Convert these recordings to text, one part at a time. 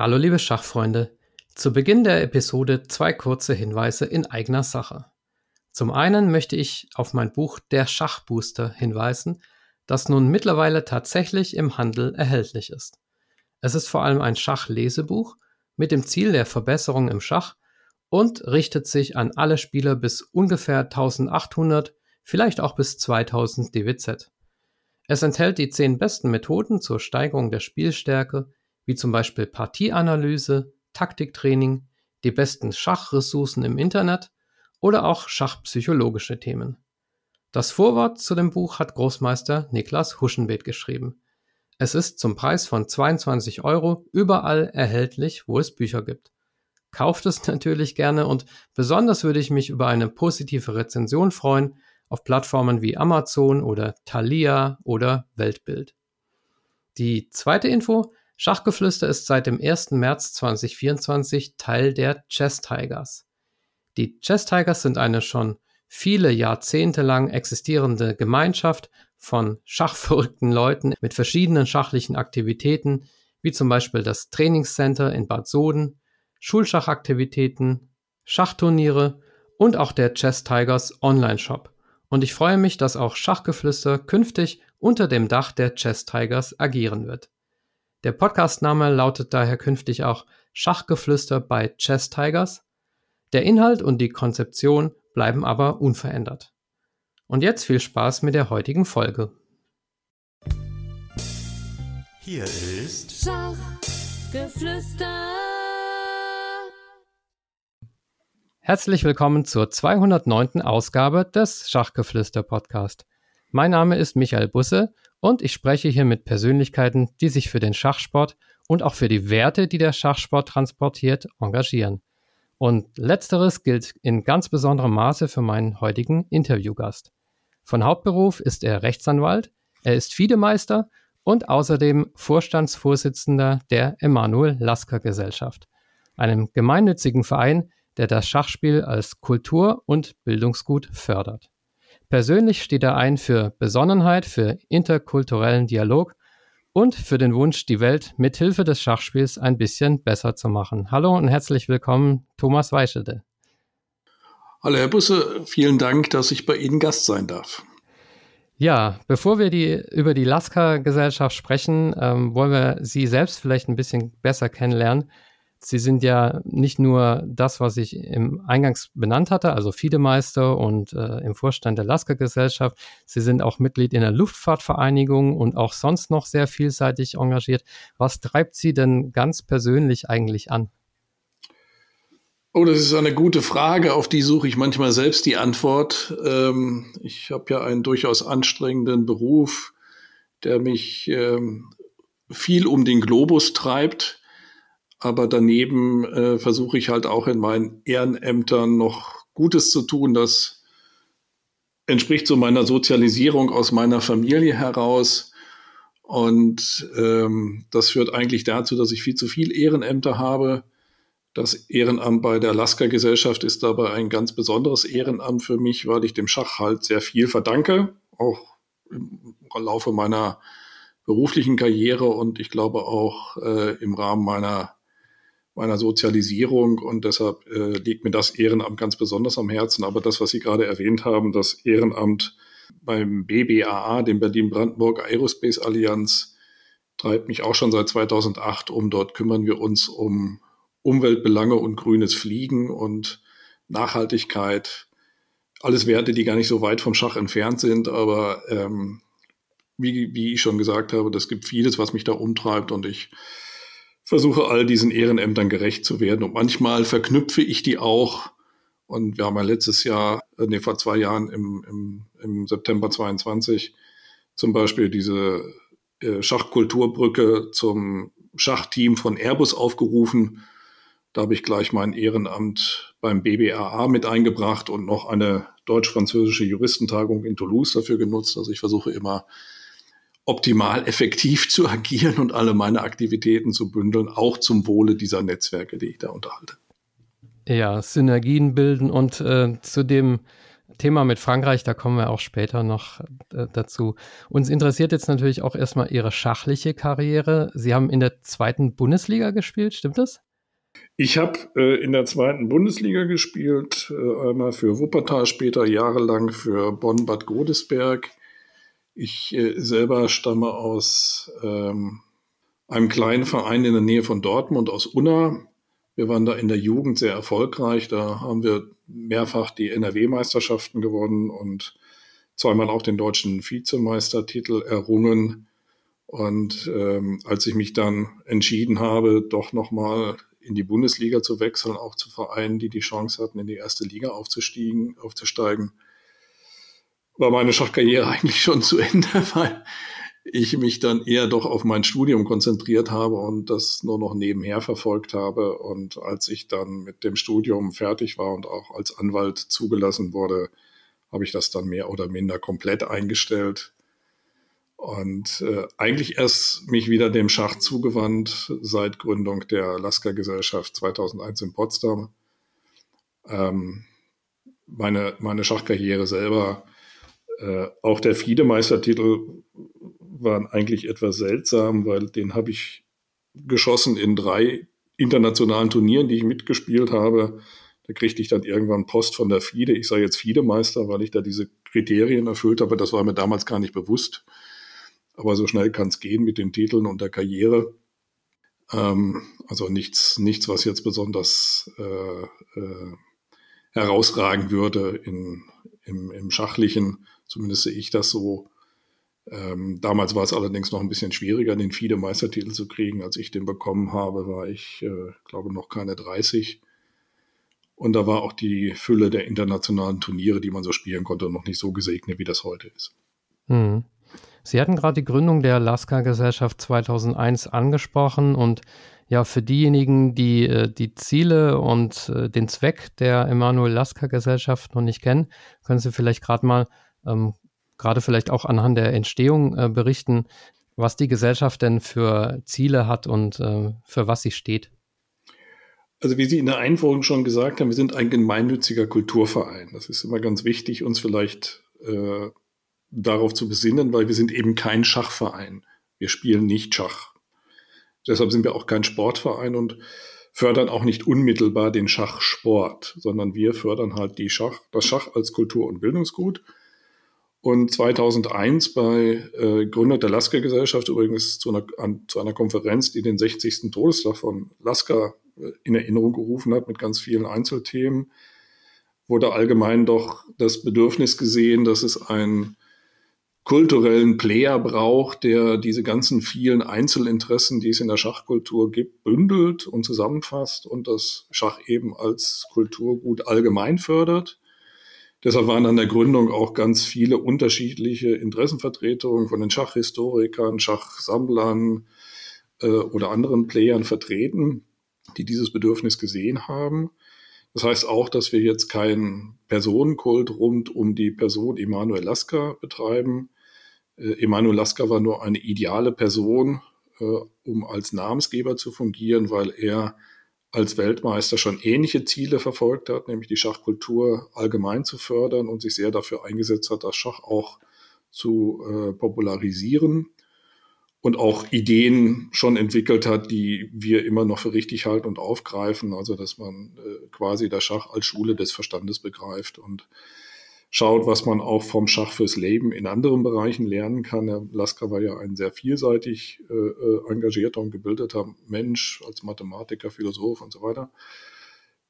Hallo liebe Schachfreunde. Zu Beginn der Episode zwei kurze Hinweise in eigener Sache. Zum einen möchte ich auf mein Buch Der Schachbooster hinweisen, das nun mittlerweile tatsächlich im Handel erhältlich ist. Es ist vor allem ein Schachlesebuch mit dem Ziel der Verbesserung im Schach und richtet sich an alle Spieler bis ungefähr 1800, vielleicht auch bis 2000 DWZ. Es enthält die zehn besten Methoden zur Steigerung der Spielstärke, wie zum Beispiel Partieanalyse, Taktiktraining, die besten Schachressourcen im Internet oder auch schachpsychologische Themen. Das Vorwort zu dem Buch hat Großmeister Niklas Huschenbeet geschrieben. Es ist zum Preis von 22 Euro überall erhältlich, wo es Bücher gibt. Kauft es natürlich gerne und besonders würde ich mich über eine positive Rezension freuen auf Plattformen wie Amazon oder Thalia oder Weltbild. Die zweite Info, Schachgeflüster ist seit dem 1. März 2024 Teil der Chess Tigers. Die Chess Tigers sind eine schon viele Jahrzehnte lang existierende Gemeinschaft von schachverrückten Leuten mit verschiedenen schachlichen Aktivitäten, wie zum Beispiel das Trainingscenter in Bad Soden, Schulschachaktivitäten, Schachturniere und auch der Chess Tigers Online-Shop. Und ich freue mich, dass auch Schachgeflüster künftig unter dem Dach der Chess Tigers agieren wird. Der Podcastname lautet daher künftig auch Schachgeflüster bei Chess Tigers. Der Inhalt und die Konzeption bleiben aber unverändert. Und jetzt viel Spaß mit der heutigen Folge. Hier ist Schachgeflüster. Herzlich willkommen zur 209. Ausgabe des Schachgeflüster Podcast. Mein Name ist Michael Busse und ich spreche hier mit Persönlichkeiten, die sich für den Schachsport und auch für die Werte, die der Schachsport transportiert, engagieren. Und letzteres gilt in ganz besonderem Maße für meinen heutigen Interviewgast. Von Hauptberuf ist er Rechtsanwalt, er ist Fiedemeister und außerdem Vorstandsvorsitzender der Emanuel Lasker Gesellschaft, einem gemeinnützigen Verein, der das Schachspiel als Kultur- und Bildungsgut fördert. Persönlich steht er ein für Besonnenheit, für interkulturellen Dialog und für den Wunsch, die Welt mithilfe des Schachspiels ein bisschen besser zu machen. Hallo und herzlich willkommen, Thomas Weischelde. Hallo Herr Busse, vielen Dank, dass ich bei Ihnen Gast sein darf. Ja, bevor wir die, über die Lasker-Gesellschaft sprechen, ähm, wollen wir Sie selbst vielleicht ein bisschen besser kennenlernen. Sie sind ja nicht nur das, was ich im Eingangs benannt hatte, also Fiedemeister und äh, im Vorstand der Lasker Gesellschaft. Sie sind auch Mitglied in der Luftfahrtvereinigung und auch sonst noch sehr vielseitig engagiert. Was treibt Sie denn ganz persönlich eigentlich an? Oh, das ist eine gute Frage, auf die suche ich manchmal selbst die Antwort. Ähm, ich habe ja einen durchaus anstrengenden Beruf, der mich ähm, viel um den Globus treibt aber daneben äh, versuche ich halt auch in meinen Ehrenämtern noch Gutes zu tun. Das entspricht so meiner Sozialisierung aus meiner Familie heraus. Und ähm, das führt eigentlich dazu, dass ich viel zu viel Ehrenämter habe. Das Ehrenamt bei der Lasker-Gesellschaft ist dabei ein ganz besonderes Ehrenamt für mich, weil ich dem Schach halt sehr viel verdanke, auch im Laufe meiner beruflichen Karriere und ich glaube auch äh, im Rahmen meiner meiner Sozialisierung und deshalb äh, liegt mir das Ehrenamt ganz besonders am Herzen. Aber das, was Sie gerade erwähnt haben, das Ehrenamt beim BBAA, dem Berlin-Brandenburg Aerospace Allianz, treibt mich auch schon seit 2008 um. Dort kümmern wir uns um Umweltbelange und grünes Fliegen und Nachhaltigkeit. Alles Werte, die gar nicht so weit vom Schach entfernt sind, aber ähm, wie, wie ich schon gesagt habe, das gibt vieles, was mich da umtreibt und ich versuche all diesen Ehrenämtern gerecht zu werden. Und manchmal verknüpfe ich die auch. Und wir haben ja letztes Jahr, äh, nee, vor zwei Jahren im, im, im September 22 zum Beispiel diese äh, Schachkulturbrücke zum Schachteam von Airbus aufgerufen. Da habe ich gleich mein Ehrenamt beim BBAA mit eingebracht und noch eine deutsch-französische Juristentagung in Toulouse dafür genutzt. Also ich versuche immer optimal effektiv zu agieren und alle meine Aktivitäten zu bündeln, auch zum Wohle dieser Netzwerke, die ich da unterhalte. Ja, Synergien bilden und äh, zu dem Thema mit Frankreich, da kommen wir auch später noch äh, dazu. Uns interessiert jetzt natürlich auch erstmal Ihre schachliche Karriere. Sie haben in der zweiten Bundesliga gespielt, stimmt das? Ich habe äh, in der zweiten Bundesliga gespielt, äh, einmal für Wuppertal, später jahrelang für Bonn-Bad Godesberg. Ich äh, selber stamme aus ähm, einem kleinen Verein in der Nähe von Dortmund, aus Unna. Wir waren da in der Jugend sehr erfolgreich. Da haben wir mehrfach die NRW-Meisterschaften gewonnen und zweimal auch den deutschen Vizemeistertitel errungen. Und ähm, als ich mich dann entschieden habe, doch nochmal in die Bundesliga zu wechseln, auch zu Vereinen, die die Chance hatten, in die erste Liga aufzusteigen, aufzusteigen war meine Schachkarriere eigentlich schon zu Ende, weil ich mich dann eher doch auf mein Studium konzentriert habe und das nur noch nebenher verfolgt habe. Und als ich dann mit dem Studium fertig war und auch als Anwalt zugelassen wurde, habe ich das dann mehr oder minder komplett eingestellt und äh, eigentlich erst mich wieder dem Schach zugewandt seit Gründung der Lasker-Gesellschaft 2001 in Potsdam. Ähm, meine, meine Schachkarriere selber, äh, auch der FIDE-Meistertitel waren eigentlich etwas seltsam, weil den habe ich geschossen in drei internationalen Turnieren, die ich mitgespielt habe. Da kriegte ich dann irgendwann Post von der FIDE. Ich sei jetzt FIDE-Meister, weil ich da diese Kriterien erfüllt habe. Das war mir damals gar nicht bewusst. Aber so schnell kann es gehen mit den Titeln und der Karriere. Ähm, also nichts, nichts, was jetzt besonders äh, äh, herausragen würde in, im, im Schachlichen. Zumindest sehe ich das so. Ähm, damals war es allerdings noch ein bisschen schwieriger, den FIDE-Meistertitel zu kriegen. Als ich den bekommen habe, war ich, äh, glaube noch keine 30. Und da war auch die Fülle der internationalen Turniere, die man so spielen konnte, noch nicht so gesegnet, wie das heute ist. Hm. Sie hatten gerade die Gründung der Lasker-Gesellschaft 2001 angesprochen und ja, für diejenigen, die äh, die Ziele und äh, den Zweck der Emanuel Lasker-Gesellschaft noch nicht kennen, können Sie vielleicht gerade mal, ähm, gerade vielleicht auch anhand der Entstehung äh, berichten, was die Gesellschaft denn für Ziele hat und äh, für was sie steht. Also wie Sie in der Einführung schon gesagt haben, wir sind ein gemeinnütziger Kulturverein. Das ist immer ganz wichtig, uns vielleicht äh, darauf zu besinnen, weil wir sind eben kein Schachverein. Wir spielen nicht Schach. Deshalb sind wir auch kein Sportverein und fördern auch nicht unmittelbar den Schachsport, sondern wir fördern halt die Schach, das Schach als Kultur- und Bildungsgut. Und 2001 bei äh, Gründung der Lasker-Gesellschaft, übrigens zu einer, an, zu einer Konferenz, die den 60. Todestag von Lasker äh, in Erinnerung gerufen hat mit ganz vielen Einzelthemen, wurde allgemein doch das Bedürfnis gesehen, dass es ein kulturellen Player braucht, der diese ganzen vielen Einzelinteressen, die es in der Schachkultur gibt, bündelt und zusammenfasst und das Schach eben als Kulturgut allgemein fördert. Deshalb waren an der Gründung auch ganz viele unterschiedliche Interessenvertretungen von den Schachhistorikern, Schachsammlern äh, oder anderen Playern vertreten, die dieses Bedürfnis gesehen haben. Das heißt auch, dass wir jetzt keinen Personenkult rund um die Person Emanuel Lasker betreiben, äh, Emanuel Lasker war nur eine ideale Person, äh, um als Namensgeber zu fungieren, weil er als Weltmeister schon ähnliche Ziele verfolgt hat, nämlich die Schachkultur allgemein zu fördern und sich sehr dafür eingesetzt hat, das Schach auch zu äh, popularisieren und auch Ideen schon entwickelt hat, die wir immer noch für richtig halten und aufgreifen. Also dass man äh, quasi das Schach als Schule des Verstandes begreift und schaut, was man auch vom Schach fürs Leben in anderen Bereichen lernen kann. Herr Lasker war ja ein sehr vielseitig äh, äh, engagierter und gebildeter Mensch als Mathematiker, Philosoph und so weiter.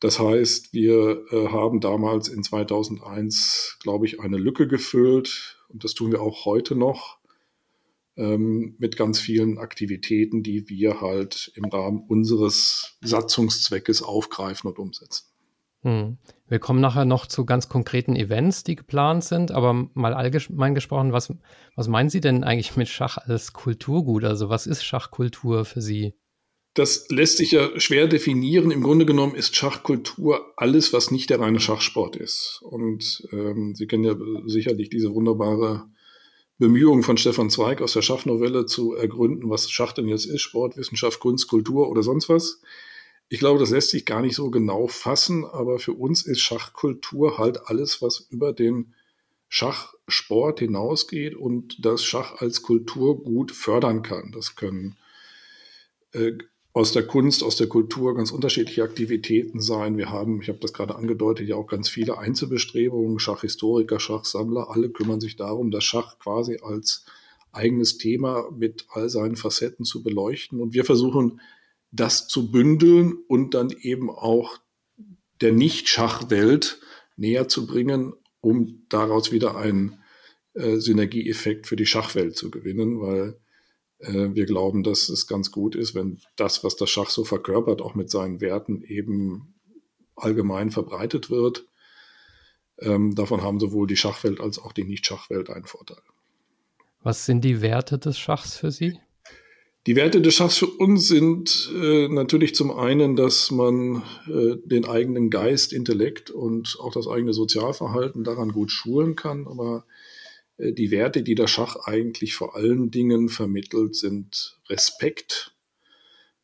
Das heißt, wir äh, haben damals in 2001, glaube ich, eine Lücke gefüllt und das tun wir auch heute noch ähm, mit ganz vielen Aktivitäten, die wir halt im Rahmen unseres Satzungszweckes aufgreifen und umsetzen. Hm. Wir kommen nachher noch zu ganz konkreten Events, die geplant sind, aber mal allgemein gesprochen, was, was meinen Sie denn eigentlich mit Schach als Kulturgut? Also was ist Schachkultur für Sie? Das lässt sich ja schwer definieren. Im Grunde genommen ist Schachkultur alles, was nicht der reine Schachsport ist. Und ähm, Sie kennen ja sicherlich diese wunderbare Bemühung von Stefan Zweig aus der Schachnovelle zu ergründen, was Schach denn jetzt ist, Sportwissenschaft, Kunst, Kultur oder sonst was. Ich glaube, das lässt sich gar nicht so genau fassen, aber für uns ist Schachkultur halt alles, was über den Schachsport hinausgeht und das Schach als Kultur gut fördern kann. Das können äh, aus der Kunst, aus der Kultur ganz unterschiedliche Aktivitäten sein. Wir haben, ich habe das gerade angedeutet, ja auch ganz viele Einzelbestrebungen, Schachhistoriker, Schachsammler, alle kümmern sich darum, das Schach quasi als eigenes Thema mit all seinen Facetten zu beleuchten. Und wir versuchen, das zu bündeln und dann eben auch der Nicht-Schachwelt näher zu bringen, um daraus wieder einen äh, Synergieeffekt für die Schachwelt zu gewinnen, weil äh, wir glauben, dass es ganz gut ist, wenn das, was das Schach so verkörpert, auch mit seinen Werten eben allgemein verbreitet wird. Ähm, davon haben sowohl die Schachwelt als auch die Nicht-Schachwelt einen Vorteil. Was sind die Werte des Schachs für Sie? Die Werte des Schachs für uns sind äh, natürlich zum einen, dass man äh, den eigenen Geist, Intellekt und auch das eigene Sozialverhalten daran gut schulen kann, aber äh, die Werte, die der Schach eigentlich vor allen Dingen vermittelt, sind Respekt,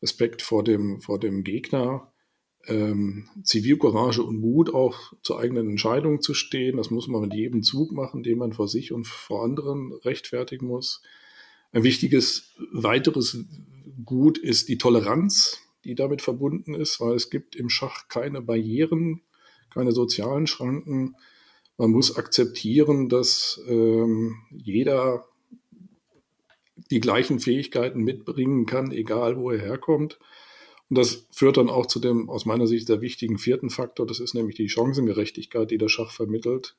Respekt vor dem, vor dem Gegner, ähm, Zivilcourage und Mut, auch zur eigenen Entscheidung zu stehen. Das muss man mit jedem Zug machen, den man vor sich und vor anderen rechtfertigen muss. Ein wichtiges weiteres Gut ist die Toleranz, die damit verbunden ist, weil es gibt im Schach keine Barrieren, keine sozialen Schranken. Man muss akzeptieren, dass ähm, jeder die gleichen Fähigkeiten mitbringen kann, egal wo er herkommt. Und das führt dann auch zu dem aus meiner Sicht sehr wichtigen vierten Faktor, das ist nämlich die Chancengerechtigkeit, die der Schach vermittelt.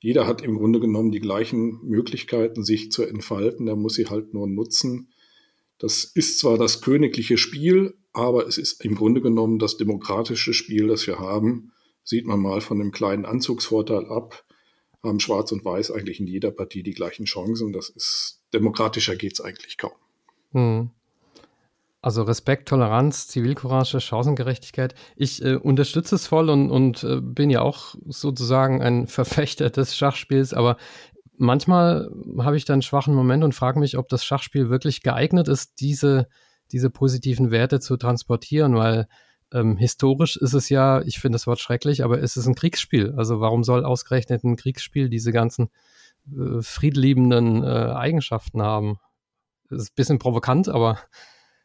Jeder hat im Grunde genommen die gleichen Möglichkeiten, sich zu entfalten, der muss sie halt nur nutzen. Das ist zwar das königliche Spiel, aber es ist im Grunde genommen das demokratische Spiel, das wir haben sieht man mal von einem kleinen Anzugsvorteil ab, haben Schwarz und Weiß eigentlich in jeder Partie die gleichen Chancen. Das ist demokratischer geht es eigentlich kaum. Hm. Also Respekt, Toleranz, Zivilcourage, Chancengerechtigkeit. Ich äh, unterstütze es voll und, und äh, bin ja auch sozusagen ein Verfechter des Schachspiels, aber manchmal habe ich dann einen schwachen Moment und frage mich, ob das Schachspiel wirklich geeignet ist, diese, diese positiven Werte zu transportieren, weil ähm, historisch ist es ja, ich finde das Wort schrecklich, aber es ist ein Kriegsspiel. Also warum soll ausgerechnet ein Kriegsspiel diese ganzen äh, friedliebenden äh, Eigenschaften haben? Das ist ein bisschen provokant, aber.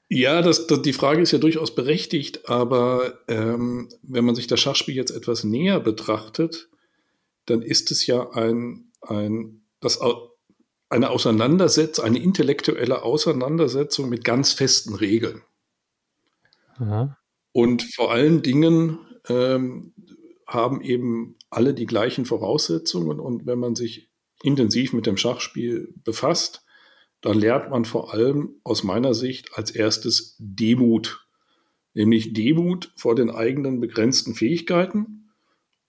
Ja, das, das, die Frage ist ja durchaus berechtigt, aber ähm, wenn man sich das Schachspiel jetzt etwas näher betrachtet, dann ist es ja ein, ein das, eine Auseinandersetzung, eine intellektuelle Auseinandersetzung mit ganz festen Regeln. Aha. Und vor allen Dingen ähm, haben eben alle die gleichen Voraussetzungen. Und wenn man sich intensiv mit dem Schachspiel befasst, dann lernt man vor allem aus meiner Sicht als erstes Demut. Nämlich Demut vor den eigenen begrenzten Fähigkeiten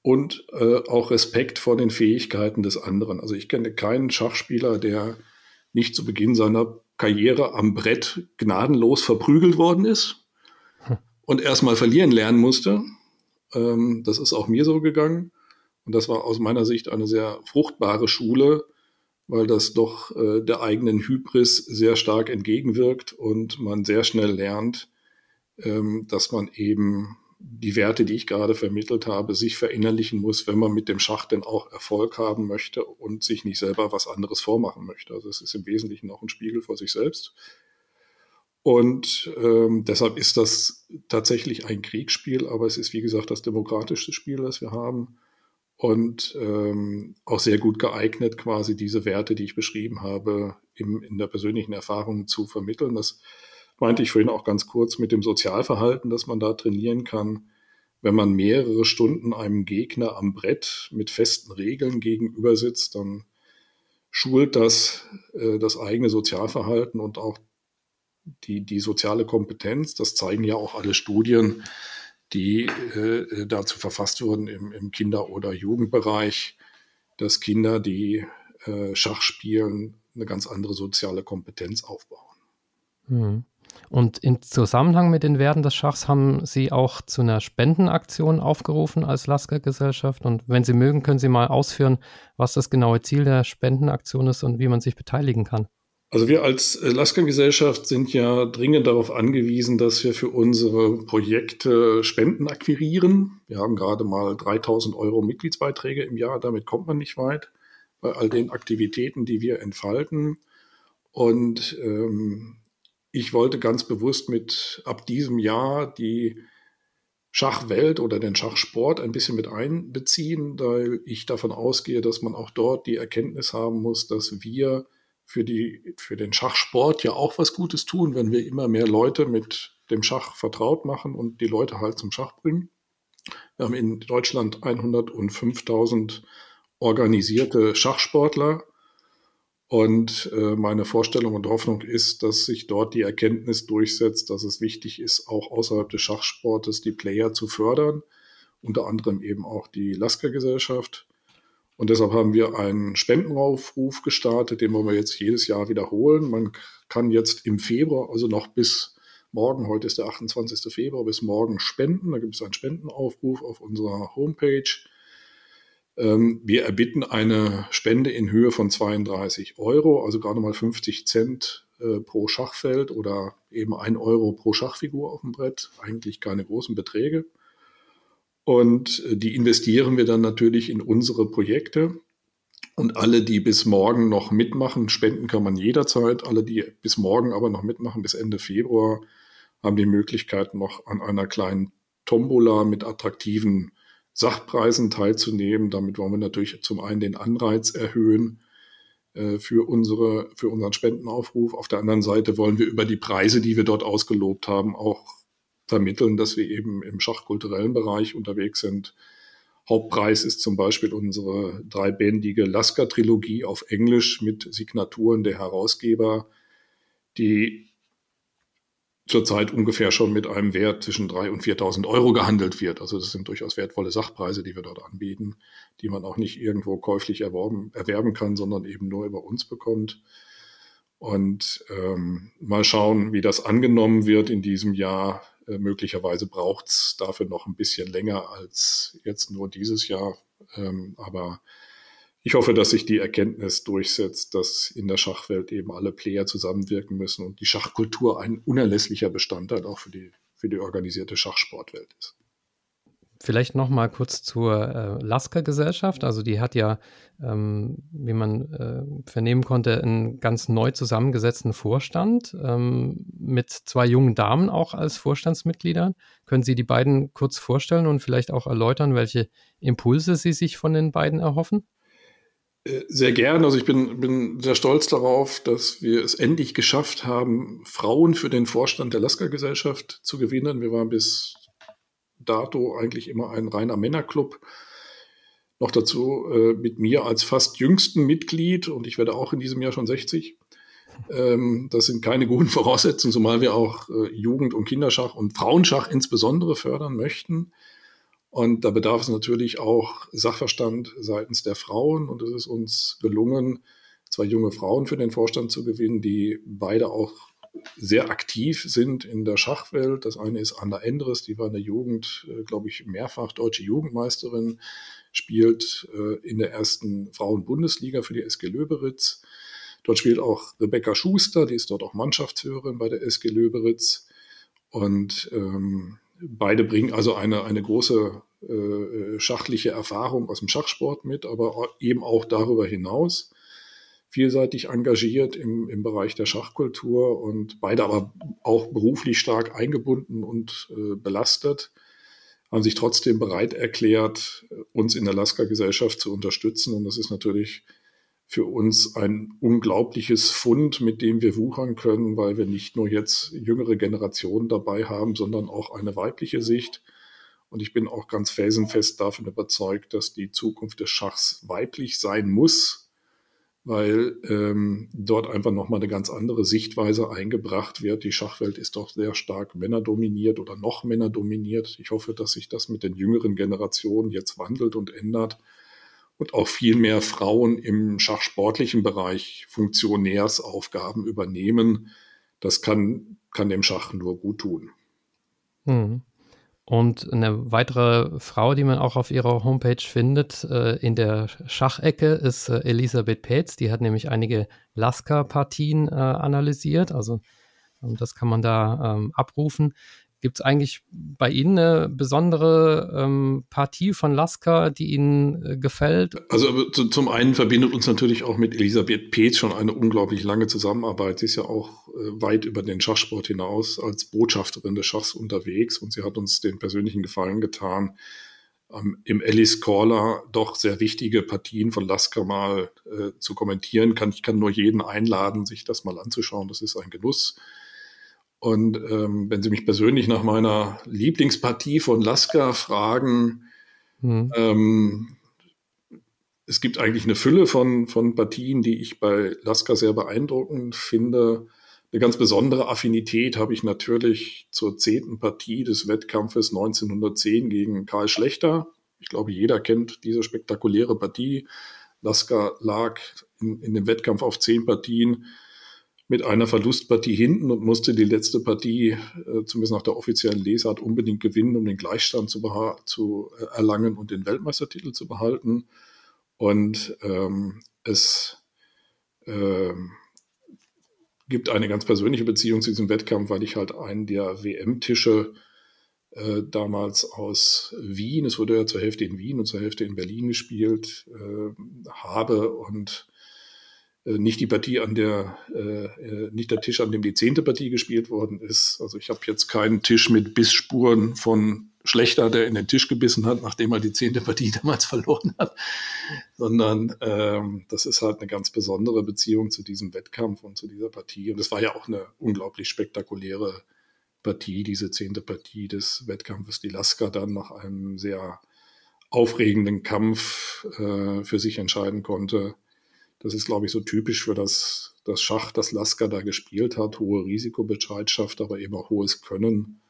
und äh, auch Respekt vor den Fähigkeiten des anderen. Also ich kenne keinen Schachspieler, der nicht zu Beginn seiner Karriere am Brett gnadenlos verprügelt worden ist und erstmal verlieren lernen musste. Ähm, das ist auch mir so gegangen. Und das war aus meiner Sicht eine sehr fruchtbare Schule, weil das doch äh, der eigenen Hybris sehr stark entgegenwirkt und man sehr schnell lernt, ähm, dass man eben die Werte, die ich gerade vermittelt habe, sich verinnerlichen muss, wenn man mit dem Schach denn auch Erfolg haben möchte und sich nicht selber was anderes vormachen möchte. Also es ist im Wesentlichen auch ein Spiegel vor sich selbst. Und ähm, deshalb ist das tatsächlich ein Kriegsspiel, aber es ist, wie gesagt, das demokratischste Spiel, das wir haben. Und ähm, auch sehr gut geeignet, quasi diese Werte, die ich beschrieben habe, im, in der persönlichen Erfahrung zu vermitteln. Das meinte ich vorhin auch ganz kurz mit dem Sozialverhalten, das man da trainieren kann. Wenn man mehrere Stunden einem Gegner am Brett mit festen Regeln gegenüber sitzt, dann schult das äh, das eigene Sozialverhalten und auch die, die soziale Kompetenz, das zeigen ja auch alle Studien, die äh, dazu verfasst wurden im, im Kinder- oder Jugendbereich, dass Kinder, die äh, Schach spielen, eine ganz andere soziale Kompetenz aufbauen. Mhm. Und im Zusammenhang mit den Werten des Schachs haben Sie auch zu einer Spendenaktion aufgerufen als Lasker-Gesellschaft. Und wenn Sie mögen, können Sie mal ausführen, was das genaue Ziel der Spendenaktion ist und wie man sich beteiligen kann. Also wir als Lasker-Gesellschaft sind ja dringend darauf angewiesen, dass wir für unsere Projekte Spenden akquirieren. Wir haben gerade mal 3000 Euro Mitgliedsbeiträge im Jahr. Damit kommt man nicht weit bei all den Aktivitäten, die wir entfalten. Und ähm, ich wollte ganz bewusst mit ab diesem Jahr die Schachwelt oder den Schachsport ein bisschen mit einbeziehen, weil ich davon ausgehe, dass man auch dort die Erkenntnis haben muss, dass wir für, die, für den Schachsport ja auch was Gutes tun, wenn wir immer mehr Leute mit dem Schach vertraut machen und die Leute halt zum Schach bringen. Wir haben in Deutschland 105.000 organisierte Schachsportler. Und äh, meine Vorstellung und Hoffnung ist, dass sich dort die Erkenntnis durchsetzt, dass es wichtig ist, auch außerhalb des Schachsportes die Player zu fördern, unter anderem eben auch die Lasker-Gesellschaft. Und deshalb haben wir einen Spendenaufruf gestartet, den wollen wir jetzt jedes Jahr wiederholen. Man kann jetzt im Februar, also noch bis morgen, heute ist der 28. Februar, bis morgen spenden. Da gibt es einen Spendenaufruf auf unserer Homepage. Ähm, wir erbitten eine Spende in Höhe von 32 Euro, also gerade mal 50 Cent äh, pro Schachfeld oder eben ein Euro pro Schachfigur auf dem Brett. Eigentlich keine großen Beträge. Und äh, die investieren wir dann natürlich in unsere Projekte. Und alle, die bis morgen noch mitmachen, spenden kann man jederzeit. Alle, die bis morgen aber noch mitmachen, bis Ende Februar, haben die Möglichkeit, noch an einer kleinen Tombola mit attraktiven Sachpreisen teilzunehmen. Damit wollen wir natürlich zum einen den Anreiz erhöhen äh, für, unsere, für unseren Spendenaufruf. Auf der anderen Seite wollen wir über die Preise, die wir dort ausgelobt haben, auch vermitteln, dass wir eben im schachkulturellen Bereich unterwegs sind. Hauptpreis ist zum Beispiel unsere dreibändige Lasker-Trilogie auf Englisch mit Signaturen der Herausgeber, die zurzeit ungefähr schon mit einem Wert zwischen 3.000 und 4.000 Euro gehandelt wird. Also das sind durchaus wertvolle Sachpreise, die wir dort anbieten, die man auch nicht irgendwo käuflich erworben, erwerben kann, sondern eben nur über uns bekommt. Und ähm, mal schauen, wie das angenommen wird in diesem Jahr. Äh, möglicherweise braucht es dafür noch ein bisschen länger als jetzt nur dieses Jahr. Ähm, aber ich hoffe, dass sich die Erkenntnis durchsetzt, dass in der Schachwelt eben alle Player zusammenwirken müssen und die Schachkultur ein unerlässlicher Bestandteil auch für die, für die organisierte Schachsportwelt ist. Vielleicht noch mal kurz zur äh, Lasker-Gesellschaft. Also die hat ja, ähm, wie man äh, vernehmen konnte, einen ganz neu zusammengesetzten Vorstand ähm, mit zwei jungen Damen auch als Vorstandsmitgliedern. Können Sie die beiden kurz vorstellen und vielleicht auch erläutern, welche Impulse Sie sich von den beiden erhoffen? Äh, sehr gern. Also ich bin, bin sehr stolz darauf, dass wir es endlich geschafft haben, Frauen für den Vorstand der Lasker-Gesellschaft zu gewinnen. Wir waren bis dato eigentlich immer ein reiner Männerclub. Noch dazu äh, mit mir als fast jüngsten Mitglied und ich werde auch in diesem Jahr schon 60. Ähm, das sind keine guten Voraussetzungen, zumal wir auch äh, Jugend- und Kinderschach und Frauenschach insbesondere fördern möchten. Und da bedarf es natürlich auch Sachverstand seitens der Frauen. Und es ist uns gelungen, zwei junge Frauen für den Vorstand zu gewinnen, die beide auch sehr aktiv sind in der Schachwelt. Das eine ist Anna Endres, die war in der Jugend, äh, glaube ich, mehrfach deutsche Jugendmeisterin, spielt äh, in der ersten Frauenbundesliga für die SG Löberitz. Dort spielt auch Rebecca Schuster, die ist dort auch Mannschaftsführerin bei der SG Löberitz. Und ähm, beide bringen also eine, eine große äh, schachliche Erfahrung aus dem Schachsport mit, aber eben auch darüber hinaus vielseitig engagiert im, im Bereich der Schachkultur und beide aber auch beruflich stark eingebunden und äh, belastet, haben sich trotzdem bereit erklärt, uns in der Lasker-Gesellschaft zu unterstützen. Und das ist natürlich für uns ein unglaubliches Fund, mit dem wir wuchern können, weil wir nicht nur jetzt jüngere Generationen dabei haben, sondern auch eine weibliche Sicht. Und ich bin auch ganz felsenfest davon überzeugt, dass die Zukunft des Schachs weiblich sein muss, weil ähm, dort einfach nochmal eine ganz andere Sichtweise eingebracht wird. Die Schachwelt ist doch sehr stark männerdominiert oder noch männerdominiert. Ich hoffe, dass sich das mit den jüngeren Generationen jetzt wandelt und ändert und auch viel mehr Frauen im schachsportlichen Bereich Funktionärsaufgaben übernehmen. Das kann, kann dem Schach nur gut tun. Hm. Und eine weitere Frau, die man auch auf ihrer Homepage findet, äh, in der Schachecke, ist äh, Elisabeth Petz. Die hat nämlich einige Lasker-Partien äh, analysiert. Also ähm, das kann man da ähm, abrufen. Gibt es eigentlich bei Ihnen eine besondere ähm, Partie von Lasker, die Ihnen äh, gefällt? Also zu, zum einen verbindet uns natürlich auch mit Elisabeth Peetz schon eine unglaublich lange Zusammenarbeit. Sie ist ja auch äh, weit über den Schachsport hinaus als Botschafterin des Schachs unterwegs und sie hat uns den persönlichen Gefallen getan, ähm, im Alice Caller doch sehr wichtige Partien von Lasker mal äh, zu kommentieren. Kann, ich kann nur jeden einladen, sich das mal anzuschauen. Das ist ein Genuss. Und ähm, wenn Sie mich persönlich nach meiner Lieblingspartie von Lasker fragen, mhm. ähm, es gibt eigentlich eine Fülle von, von Partien, die ich bei Lasker sehr beeindruckend finde. Eine ganz besondere Affinität habe ich natürlich zur zehnten Partie des Wettkampfes 1910 gegen Karl Schlechter. Ich glaube, jeder kennt diese spektakuläre Partie. Lasker lag in, in dem Wettkampf auf zehn Partien mit einer Verlustpartie hinten und musste die letzte Partie, äh, zumindest nach der offiziellen Lesart, unbedingt gewinnen, um den Gleichstand zu, zu äh, erlangen und den Weltmeistertitel zu behalten. Und ähm, es ähm, gibt eine ganz persönliche Beziehung zu diesem Wettkampf, weil ich halt einen der WM-Tische äh, damals aus Wien, es wurde ja zur Hälfte in Wien und zur Hälfte in Berlin gespielt, äh, habe und nicht die Partie an der, äh, äh, nicht der Tisch, an dem die zehnte Partie gespielt worden ist. Also ich habe jetzt keinen Tisch mit Bissspuren von Schlechter, der in den Tisch gebissen hat, nachdem er die zehnte Partie damals verloren hat, sondern ähm, das ist halt eine ganz besondere Beziehung zu diesem Wettkampf und zu dieser Partie. Und es war ja auch eine unglaublich spektakuläre Partie, diese zehnte Partie des Wettkampfes, die Lasker dann nach einem sehr aufregenden Kampf äh, für sich entscheiden konnte das ist, glaube ich, so typisch für das, das Schach, das Lasker da gespielt hat. Hohe Risikobereitschaft, aber eben auch hohes Können.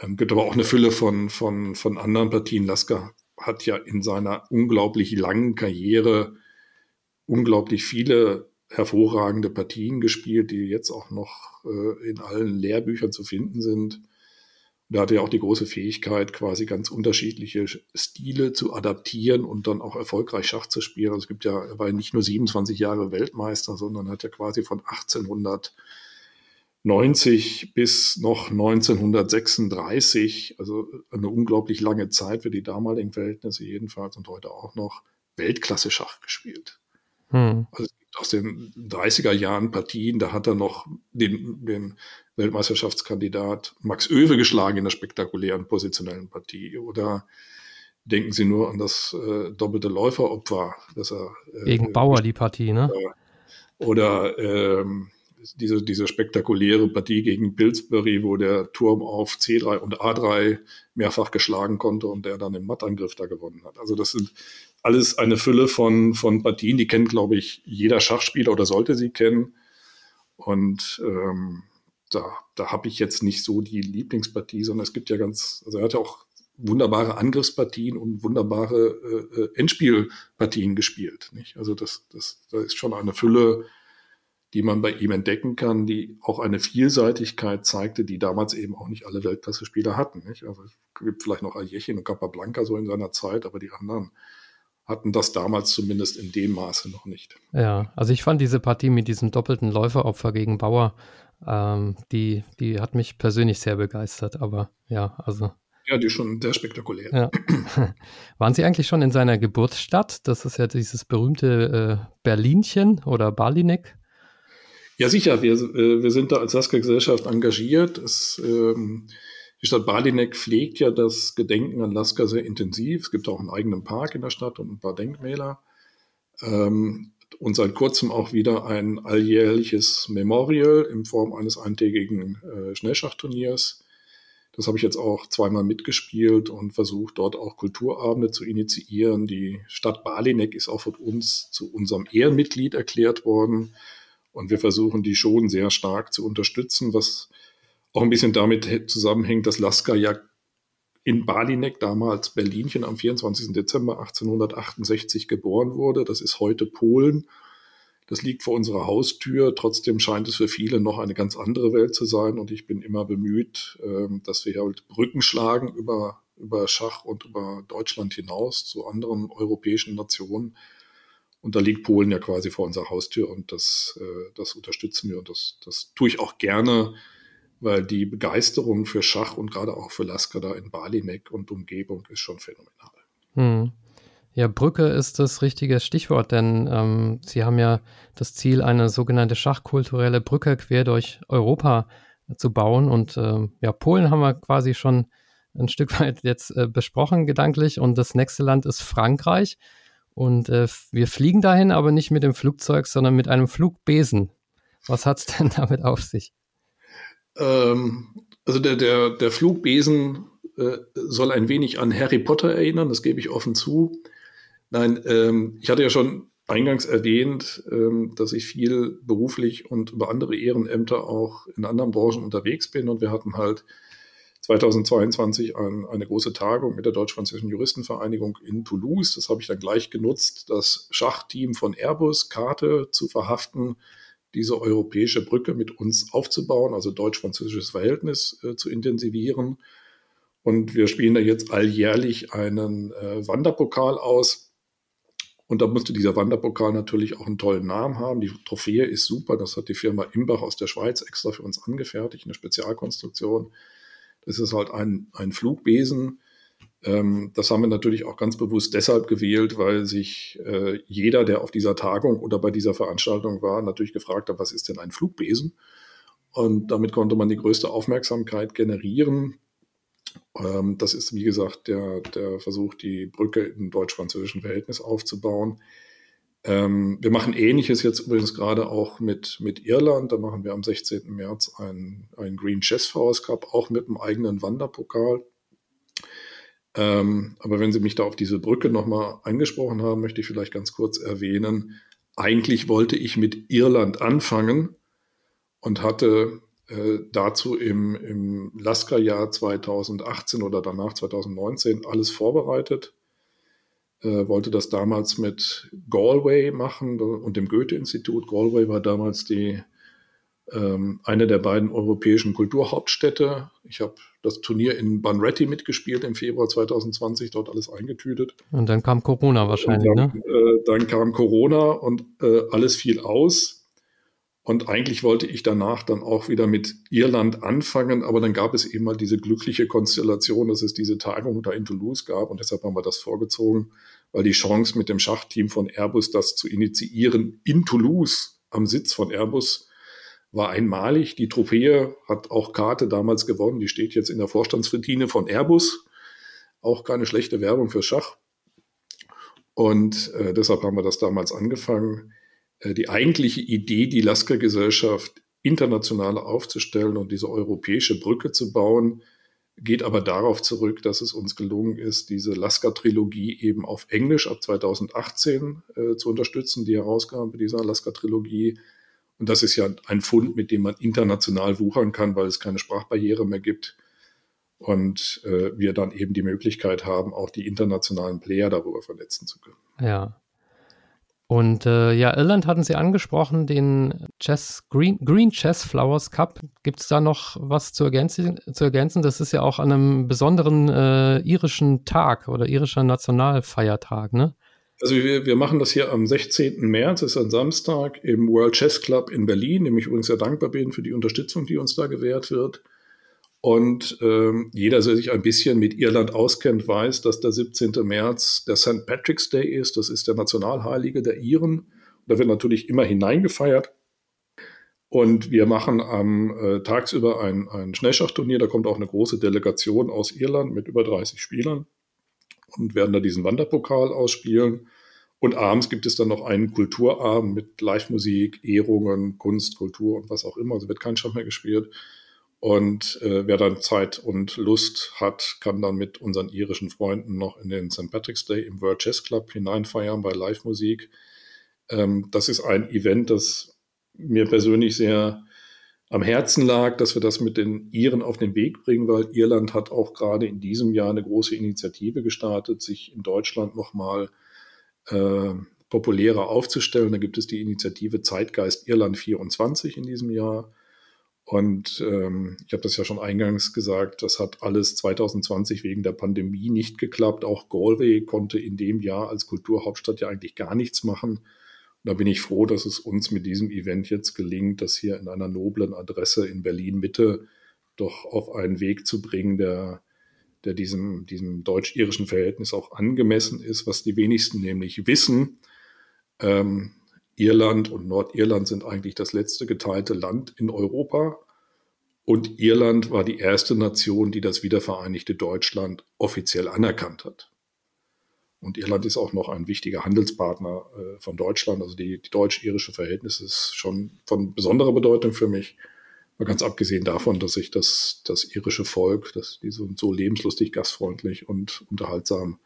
Ähm, gibt aber auch eine Fülle von, von, von anderen Partien. Lasker hat ja in seiner unglaublich langen Karriere unglaublich viele hervorragende Partien gespielt, die jetzt auch noch äh, in allen Lehrbüchern zu finden sind. Da hatte er auch die große Fähigkeit, quasi ganz unterschiedliche Stile zu adaptieren und dann auch erfolgreich Schach zu spielen. Also es gibt ja, er war ja nicht nur 27 Jahre Weltmeister, sondern hat ja quasi von 1890 bis noch 1936, also eine unglaublich lange Zeit für die damaligen Verhältnisse jedenfalls und heute auch noch Weltklasse Schach gespielt. Hm. Also aus den 30er Jahren Partien, da hat er noch den, den Weltmeisterschaftskandidat Max Oewe geschlagen in der spektakulären positionellen Partie. Oder denken Sie nur an das äh, doppelte Läuferopfer, dass er äh, gegen Bauer die Partie, ne? Oder ähm, diese, diese spektakuläre Partie gegen Pillsbury, wo der Turm auf C3 und A3 mehrfach geschlagen konnte und der dann im Mattangriff da gewonnen hat. Also das sind alles eine Fülle von, von Partien, die kennt, glaube ich, jeder Schachspieler oder sollte sie kennen. Und ähm, da, da habe ich jetzt nicht so die Lieblingspartie, sondern es gibt ja ganz, also er hat ja auch wunderbare Angriffspartien und wunderbare äh, äh Endspielpartien gespielt. Nicht? Also das, das, das ist schon eine Fülle, die man bei ihm entdecken kann, die auch eine Vielseitigkeit zeigte, die damals eben auch nicht alle Weltklasse-Spieler hatten. Nicht? Also es gibt vielleicht noch Aljechin und Capablanca so in seiner Zeit, aber die anderen hatten das damals zumindest in dem Maße noch nicht. Ja, also ich fand diese Partie mit diesem doppelten Läuferopfer gegen Bauer, ähm, die, die hat mich persönlich sehr begeistert, aber ja, also. Ja, die ist schon sehr spektakulär. Ja. Waren Sie eigentlich schon in seiner Geburtsstadt? Das ist ja dieses berühmte äh, Berlinchen oder Balinek. Ja, sicher. Wir, äh, wir sind da als Lasker-Gesellschaft engagiert. Es, ähm, die Stadt Balinek pflegt ja das Gedenken an Lasker sehr intensiv. Es gibt auch einen eigenen Park in der Stadt und ein paar Denkmäler. Ähm, und seit kurzem auch wieder ein alljährliches Memorial in Form eines eintägigen äh, Schnellschachturniers. Das habe ich jetzt auch zweimal mitgespielt und versucht, dort auch Kulturabende zu initiieren. Die Stadt Balinek ist auch von uns zu unserem Ehrenmitglied erklärt worden. Und wir versuchen, die schon sehr stark zu unterstützen, was auch ein bisschen damit zusammenhängt, dass Lasker ja in Balinek, damals Berlinchen, am 24. Dezember 1868 geboren wurde. Das ist heute Polen. Das liegt vor unserer Haustür. Trotzdem scheint es für viele noch eine ganz andere Welt zu sein. Und ich bin immer bemüht, ähm, dass wir halt Brücken schlagen über, über Schach und über Deutschland hinaus zu anderen europäischen Nationen. Und da liegt Polen ja quasi vor unserer Haustür und das, äh, das unterstützen wir und das, das tue ich auch gerne, weil die Begeisterung für Schach und gerade auch für Lasker da in Balinek und Umgebung ist schon phänomenal. Hm. Ja, Brücke ist das richtige Stichwort, denn ähm, Sie haben ja das Ziel, eine sogenannte schachkulturelle Brücke quer durch Europa zu bauen. Und äh, ja, Polen haben wir quasi schon ein Stück weit jetzt äh, besprochen, gedanklich. Und das nächste Land ist Frankreich. Und äh, wir fliegen dahin, aber nicht mit dem Flugzeug, sondern mit einem Flugbesen. Was hat es denn damit auf sich? Ähm, also der, der, der Flugbesen äh, soll ein wenig an Harry Potter erinnern, das gebe ich offen zu. Nein, ähm, ich hatte ja schon eingangs erwähnt, ähm, dass ich viel beruflich und über andere Ehrenämter auch in anderen Branchen unterwegs bin. Und wir hatten halt 2022 ein, eine große Tagung mit der Deutsch-Französischen Juristenvereinigung in Toulouse. Das habe ich dann gleich genutzt, das Schachteam von Airbus, Karte zu verhaften, diese europäische Brücke mit uns aufzubauen, also deutsch-französisches Verhältnis äh, zu intensivieren. Und wir spielen da jetzt alljährlich einen äh, Wanderpokal aus, und da musste dieser Wanderpokal natürlich auch einen tollen Namen haben. Die Trophäe ist super. Das hat die Firma Imbach aus der Schweiz extra für uns angefertigt, eine Spezialkonstruktion. Das ist halt ein, ein Flugbesen. Ähm, das haben wir natürlich auch ganz bewusst deshalb gewählt, weil sich äh, jeder, der auf dieser Tagung oder bei dieser Veranstaltung war, natürlich gefragt hat, was ist denn ein Flugbesen? Und damit konnte man die größte Aufmerksamkeit generieren. Ähm, das ist, wie gesagt, der, der Versuch, die Brücke im deutsch-französischen Verhältnis aufzubauen. Ähm, wir machen Ähnliches jetzt übrigens gerade auch mit, mit Irland. Da machen wir am 16. März einen, Green Chess Force Cup, auch mit einem eigenen Wanderpokal. Ähm, aber wenn Sie mich da auf diese Brücke nochmal angesprochen haben, möchte ich vielleicht ganz kurz erwähnen, eigentlich wollte ich mit Irland anfangen und hatte äh, dazu im, im Lasker-Jahr 2018 oder danach 2019 alles vorbereitet. Äh, wollte das damals mit Galway machen und dem Goethe-Institut. Galway war damals die, ähm, eine der beiden europäischen Kulturhauptstädte. Ich habe das Turnier in Bunratty mitgespielt im Februar 2020, dort alles eingetütet. Und dann kam Corona wahrscheinlich, dann, ne? Äh, dann kam Corona und äh, alles fiel aus. Und eigentlich wollte ich danach dann auch wieder mit Irland anfangen, aber dann gab es eben mal diese glückliche Konstellation, dass es diese Tagung da in Toulouse gab und deshalb haben wir das vorgezogen, weil die Chance mit dem Schachteam von Airbus das zu initiieren in Toulouse am Sitz von Airbus war einmalig. Die Trophäe hat auch Karte damals gewonnen, die steht jetzt in der Vorstandsvitrine von Airbus. Auch keine schlechte Werbung für Schach. Und äh, deshalb haben wir das damals angefangen. Äh, die eigentliche Idee, die Lasker-Gesellschaft international aufzustellen und diese europäische Brücke zu bauen, geht aber darauf zurück, dass es uns gelungen ist, diese Lasker-Trilogie eben auf Englisch ab 2018 äh, zu unterstützen, die Herausgabe dieser Lasker-Trilogie. Und das ist ja ein Fund, mit dem man international wuchern kann, weil es keine Sprachbarriere mehr gibt. Und äh, wir dann eben die Möglichkeit haben, auch die internationalen Player darüber vernetzen zu können. Ja, und äh, ja, Irland hatten Sie angesprochen, den Chess, Green, Green Chess Flowers Cup. Gibt es da noch was zu ergänzen, zu ergänzen? Das ist ja auch an einem besonderen äh, irischen Tag oder irischer Nationalfeiertag, ne? Also wir, wir machen das hier am 16. März, ist ein Samstag, im World Chess Club in Berlin, dem ich übrigens sehr dankbar bin für die Unterstützung, die uns da gewährt wird. Und ähm, jeder, der sich ein bisschen mit Irland auskennt, weiß, dass der 17. März der St. Patrick's Day ist. Das ist der Nationalheilige der Iren. Da wird natürlich immer hineingefeiert. Und wir machen am äh, tagsüber ein, ein Schnellschachturnier. Da kommt auch eine große Delegation aus Irland mit über 30 Spielern und werden da diesen Wanderpokal ausspielen. Und abends gibt es dann noch einen Kulturabend mit Live-Musik, Ehrungen, Kunst, Kultur und was auch immer. Also wird kein Schach mehr gespielt. Und äh, wer dann Zeit und Lust hat, kann dann mit unseren irischen Freunden noch in den St. Patrick's Day im World Chess Club hineinfeiern bei Live-Musik. Ähm, das ist ein Event, das mir persönlich sehr am Herzen lag, dass wir das mit den Iren auf den Weg bringen, weil Irland hat auch gerade in diesem Jahr eine große Initiative gestartet, sich in Deutschland nochmal äh, populärer aufzustellen. Da gibt es die Initiative Zeitgeist Irland 24 in diesem Jahr. Und ähm, ich habe das ja schon eingangs gesagt, das hat alles 2020 wegen der Pandemie nicht geklappt. Auch Galway konnte in dem Jahr als Kulturhauptstadt ja eigentlich gar nichts machen. Da bin ich froh, dass es uns mit diesem Event jetzt gelingt, das hier in einer noblen Adresse in Berlin Mitte doch auf einen Weg zu bringen, der, der diesem, diesem deutsch-irischen Verhältnis auch angemessen ist, was die wenigsten nämlich wissen. Ähm, Irland und Nordirland sind eigentlich das letzte geteilte Land in Europa. Und Irland war die erste Nation, die das wiedervereinigte Deutschland offiziell anerkannt hat. Und Irland ist auch noch ein wichtiger Handelspartner äh, von Deutschland. Also die, die deutsch-irische Verhältnis ist schon von besonderer Bedeutung für mich. Mal ganz abgesehen davon, dass ich das, das irische Volk, das die so, so lebenslustig, gastfreundlich und unterhaltsam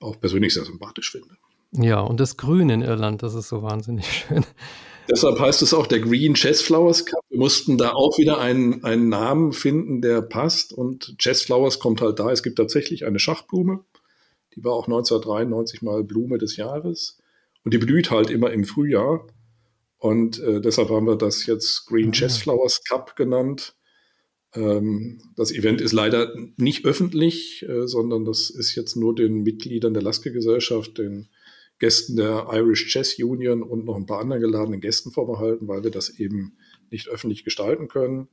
auch persönlich sehr sympathisch finde. Ja, und das Grün in Irland, das ist so wahnsinnig schön. Deshalb heißt es auch der Green Chess Flowers Cup. Wir mussten da auch wieder einen, einen Namen finden, der passt. Und Chess Flowers kommt halt da. Es gibt tatsächlich eine Schachblume. Die war auch 1993 mal Blume des Jahres. Und die blüht halt immer im Frühjahr. Und äh, deshalb haben wir das jetzt Green ah. Chess Flowers Cup genannt. Ähm, das Event ist leider nicht öffentlich, äh, sondern das ist jetzt nur den Mitgliedern der Lasker-Gesellschaft, den Gästen der Irish Chess Union und noch ein paar anderen geladenen Gästen vorbehalten, weil wir das eben nicht öffentlich gestalten können.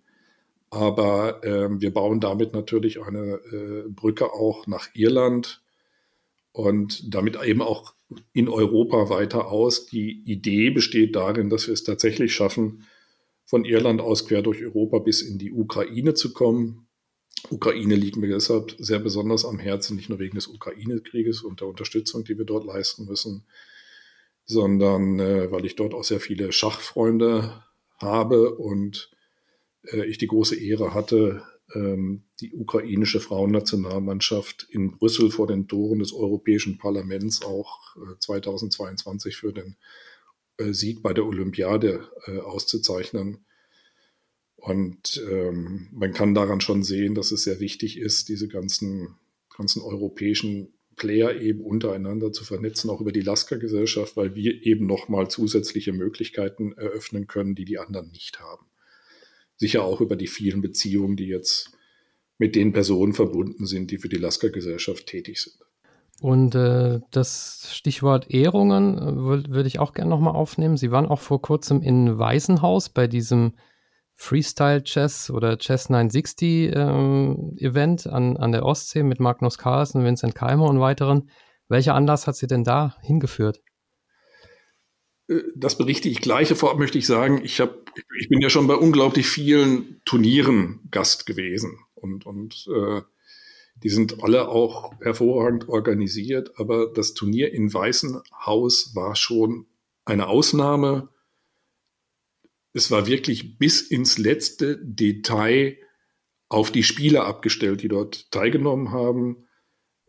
Aber äh, wir bauen damit natürlich eine äh, Brücke auch nach Irland und damit eben auch in Europa weiter aus. Die Idee besteht darin, dass wir es tatsächlich schaffen, von Irland aus quer durch Europa bis in die Ukraine zu kommen. Ukraine liegt mir deshalb sehr besonders am Herzen, nicht nur wegen des Ukraine-Krieges und der Unterstützung, die wir dort leisten müssen, sondern äh, weil ich dort auch sehr viele Schachfreunde habe und äh, ich die große Ehre hatte, die ukrainische Frauennationalmannschaft in Brüssel vor den Toren des Europäischen Parlaments auch äh, 2022 für den äh, Sieg bei der Olympiade äh, auszuzeichnen. Und ähm, man kann daran schon sehen, dass es sehr wichtig ist, diese ganzen, ganzen europäischen Player eben untereinander zu vernetzen, auch über die Lasker-Gesellschaft, weil wir eben nochmal zusätzliche Möglichkeiten eröffnen können, die die anderen nicht haben. Sicher auch über die vielen Beziehungen, die jetzt mit den Personen verbunden sind, die für die Lasker-Gesellschaft tätig sind. Und äh, das Stichwort Ehrungen äh, würde ich auch gerne nochmal aufnehmen. Sie waren auch vor kurzem in Waisenhaus bei diesem Freestyle Chess oder Chess 960 ähm, Event an, an der Ostsee mit Magnus Carlsen, Vincent Keimer und weiteren. Welcher Anlass hat Sie denn da hingeführt? Das berichte ich gleich. Vorab möchte ich sagen, ich, hab, ich bin ja schon bei unglaublich vielen Turnieren Gast gewesen. Und, und äh, die sind alle auch hervorragend organisiert. Aber das Turnier in Weißenhaus war schon eine Ausnahme es war wirklich bis ins letzte Detail auf die Spieler abgestellt, die dort teilgenommen haben.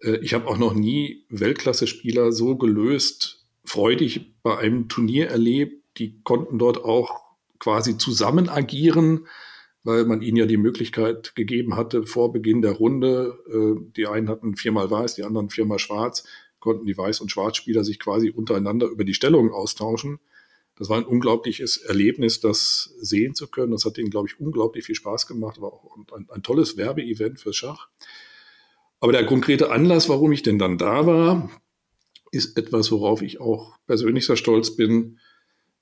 Äh, ich habe auch noch nie Weltklasse-Spieler so gelöst, freudig bei einem Turnier erlebt. Die konnten dort auch quasi zusammen agieren, weil man ihnen ja die Möglichkeit gegeben hatte, vor Beginn der Runde, äh, die einen hatten viermal weiß, die anderen viermal schwarz, konnten die Weiß- und Schwarzspieler sich quasi untereinander über die Stellung austauschen das war ein unglaubliches Erlebnis, das sehen zu können. Das hat ihnen, glaube ich, unglaublich viel Spaß gemacht. War auch ein, ein tolles Werbeevent für Schach. Aber der konkrete Anlass, warum ich denn dann da war, ist etwas, worauf ich auch persönlich sehr stolz bin,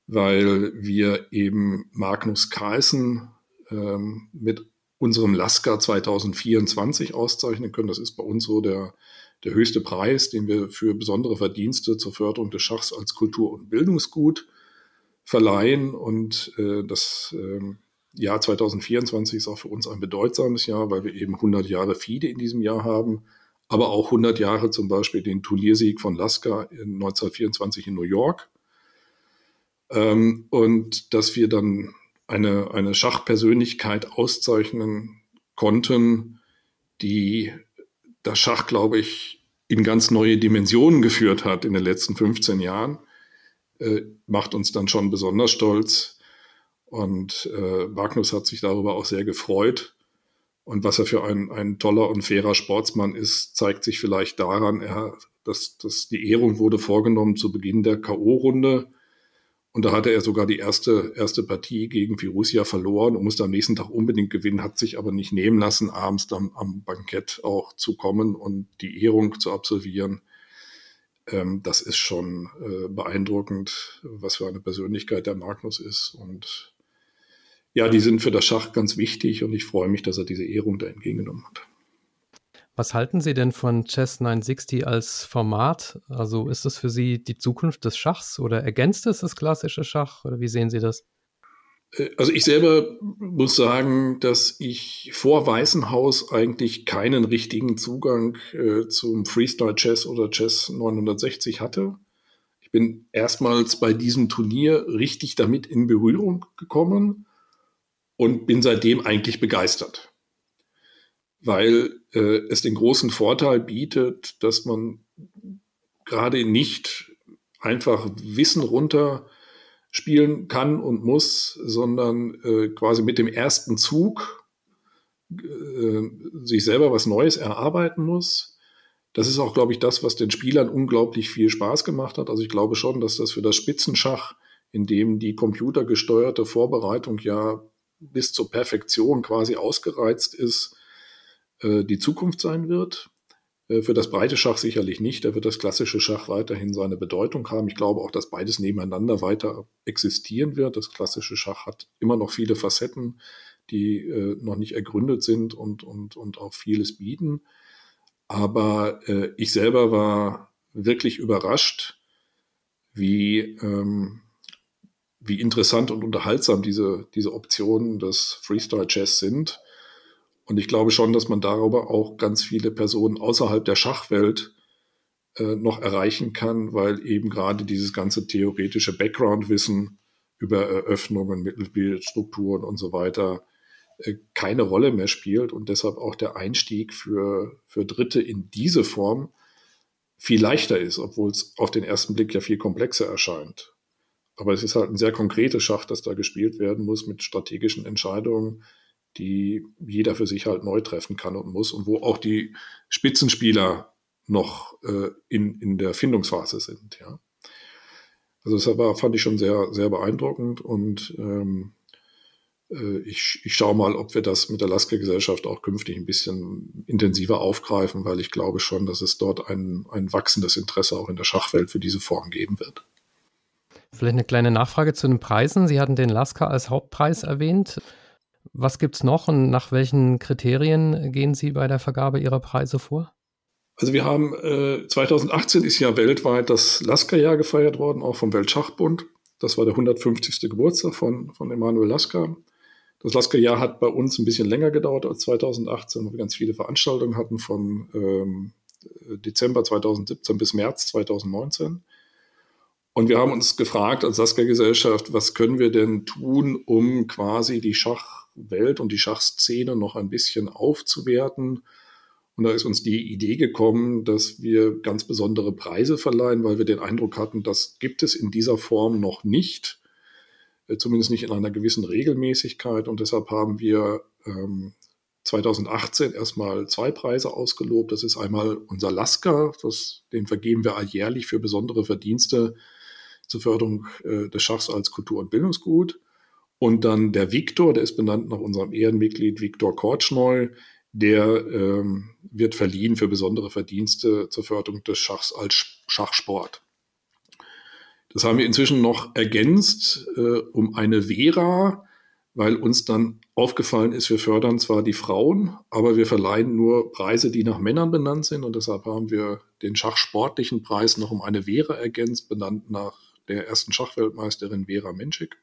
weil wir eben Magnus Carlsen ähm, mit unserem Lasker 2024 auszeichnen können. Das ist bei uns so der, der höchste Preis, den wir für besondere Verdienste zur Förderung des Schachs als Kultur- und Bildungsgut verleihen. Und äh, das äh, Jahr 2024 ist auch für uns ein bedeutsames Jahr, weil wir eben 100 Jahre FIDE in diesem Jahr haben, aber auch 100 Jahre zum Beispiel den Turniersieg von Lasker in 1924 in New York. Ähm, und dass wir dann eine, eine Schachpersönlichkeit auszeichnen konnten, die das Schach, glaube ich, in ganz neue Dimensionen geführt hat in den letzten 15 Jahren äh, macht uns dann schon besonders stolz. Und äh, Magnus hat sich darüber auch sehr gefreut. Und was er für ein, ein toller und fairer Sportsmann ist, zeigt sich vielleicht daran, er, das, das, die Ehrung wurde vorgenommen zu Beginn der K.O.-Runde. Und da hatte er sogar die erste, erste Partie gegen Firusia verloren und musste am nächsten Tag unbedingt gewinnen, hat sich aber nicht nehmen lassen, abends dann am Bankett auch zu kommen und die Ehrung zu absolvieren. Ähm, das ist schon äh, beeindruckend, was für eine Persönlichkeit der Magnus ist. Und ja, die sind für das Schach ganz wichtig und ich freue mich, dass er diese Ehrung da entgegengenommen hat. Was halten Sie denn von Chess 960 als Format? Also ist das für Sie die Zukunft des Schachs oder ergänzt es das klassische Schach oder wie sehen Sie das? Äh, also ich selber muss sagen, dass ich vor Weißenhaus eigentlich keinen richtigen Zugang äh, zum Freestyle Chess oder Chess 960 hatte. Ich bin erstmals bei diesem Turnier richtig damit in Berührung gekommen und bin seitdem eigentlich begeistert weil äh, es den großen Vorteil bietet, dass man gerade nicht einfach Wissen runter spielen kann und muss, sondern äh, quasi mit dem ersten Zug äh, sich selber was Neues erarbeiten muss. Das ist auch, glaube ich, das, was den Spielern unglaublich viel Spaß gemacht hat. Also ich glaube schon, dass das für das Spitzenschach, in dem die computergesteuerte Vorbereitung ja bis zur Perfektion quasi ausgereizt ist, äh, die Zukunft sein wird. Äh, für das breite Schach sicherlich nicht. Da wird das klassische Schach weiterhin seine Bedeutung haben. Ich glaube auch, dass beides nebeneinander weiter existieren wird. Das klassische Schach hat immer noch viele Facetten, die äh, noch nicht ergründet sind und, und, und auch vieles bieten. Aber ich selber war wirklich überrascht, wie, ähm, wie interessant und unterhaltsam diese, diese Optionen des Freestyle Chess sind und ich glaube schon, dass man darüber auch ganz viele Personen außerhalb der Schachwelt äh, noch erreichen kann, weil eben gerade dieses ganze theoretische Background-Wissen über Eröffnungen, Mittelbildstrukturen und so weiter äh, keine Rolle mehr spielt und deshalb auch der Einstieg für, für Dritte in diese Form viel leichter ist, obwohl es auf den ersten Blick ja viel komplexer erscheint. Aber es ist halt ein sehr konkretes Schach, das da gespielt werden muss mit strategischen Entscheidungen, die jeder für sich halt neu treffen kann und muss und wo auch die Spitzenspieler noch äh, in, in der Findungsphase sind, ja. Also das war, fand ich schon sehr, sehr beeindruckend und ähm, äh, ich, ich schaue mal, ob wir das mit der Lasker-Gesellschaft auch künftig ein bisschen intensiver aufgreifen, weil ich glaube schon, dass es dort ein, ein wachsendes Interesse auch in der Schachwelt für diese Form geben wird. Vielleicht eine kleine Nachfrage zu den Preisen. Sie hatten den Lasker als Hauptpreis erwähnt. Was gibt es noch und nach welchen Kriterien gehen Sie bei der Vergabe Ihrer Preise vor? Also wir haben äh, 2018 ist ja weltweit das Lasker-Jahr gefeiert worden, auch vom Weltschachbund. Das war der 150. Geburtstag von, von Emanuel Lasker. Das Lasker-Jahr hat bei uns ein bisschen länger gedauert als 2018, wo wir ganz viele Veranstaltungen hatten von ähm, Dezember 2017 bis März 2019. Und wir haben uns gefragt als Lasker-Gesellschaft, was können wir denn tun, um quasi die Schach Welt und die Schachszene noch ein bisschen aufzuwerten. Und da ist uns die Idee gekommen, dass wir ganz besondere Preise verleihen, weil wir den Eindruck hatten, das gibt es in dieser Form noch nicht, äh, zumindest nicht in einer gewissen Regelmäßigkeit. Und deshalb haben wir ähm, 2018 erstmal zwei Preise ausgelobt. Das ist einmal unser Lasker, den vergeben wir alljährlich für besondere Verdienste zur Förderung äh, des Schachs als Kultur- und Bildungsgut. Und dann der Viktor, der ist benannt nach unserem Ehrenmitglied Viktor Kortschneu, der ähm, wird verliehen für besondere Verdienste zur Förderung des Schachs als Schachsport. Das haben wir inzwischen noch ergänzt äh, um eine Vera, weil uns dann aufgefallen ist, wir fördern zwar die Frauen, aber wir verleihen nur Preise, die nach Männern benannt sind. Und deshalb haben wir den schachsportlichen Preis noch um eine Vera ergänzt, benannt nach der ersten Schachweltmeisterin Vera Menschik.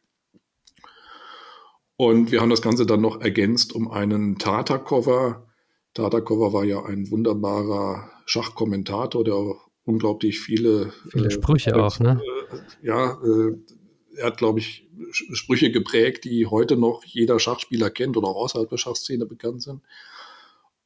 Und wir haben das Ganze dann noch ergänzt um einen Tata-Cover. Tata-Cover war ja ein wunderbarer Schachkommentator, der unglaublich viele, viele Sprüche äh, auch, ne? Äh, ja, äh, er hat, glaube ich, Sprüche geprägt, die heute noch jeder Schachspieler kennt oder auch außerhalb der Schachszene bekannt sind.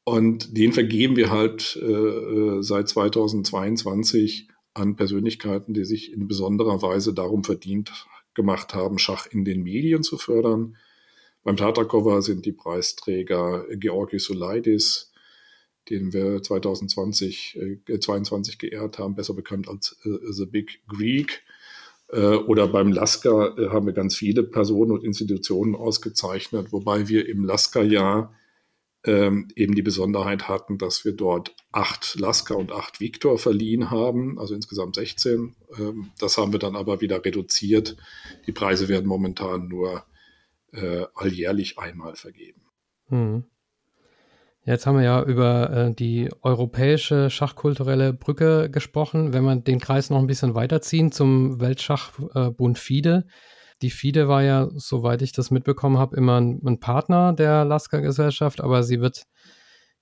Und den vergeben wir halt äh, äh seit 2022 an Persönlichkeiten, die sich in besonderer Weise darum verdient gemacht haben, Schach in den Medien zu fördern. Beim Tatakova sind die Preisträger Georgi Sulaidis, den wir 2020, äh, 22 geehrt haben, besser bekannt als äh, The Big Greek. Äh, oder beim Lasker äh, haben wir ganz viele Personen und Institutionen ausgezeichnet, wobei wir im Lasker-Jahr ähm, eben die Besonderheit hatten, dass wir dort acht Lasker und acht Victor verliehen haben, also insgesamt 16. Ähm, das haben wir dann aber wieder reduziert. Die Preise werden momentan nur äh, alljährlich einmal vergeben. Hm. Jetzt haben wir ja über äh, die europäische schachkulturelle Brücke gesprochen. Wenn wir den Kreis noch ein bisschen weiterziehen zum Weltschachbund äh, FIDE. Die FIDE war ja, soweit ich das mitbekommen habe, immer ein, ein Partner der Lasker-Gesellschaft, aber sie wird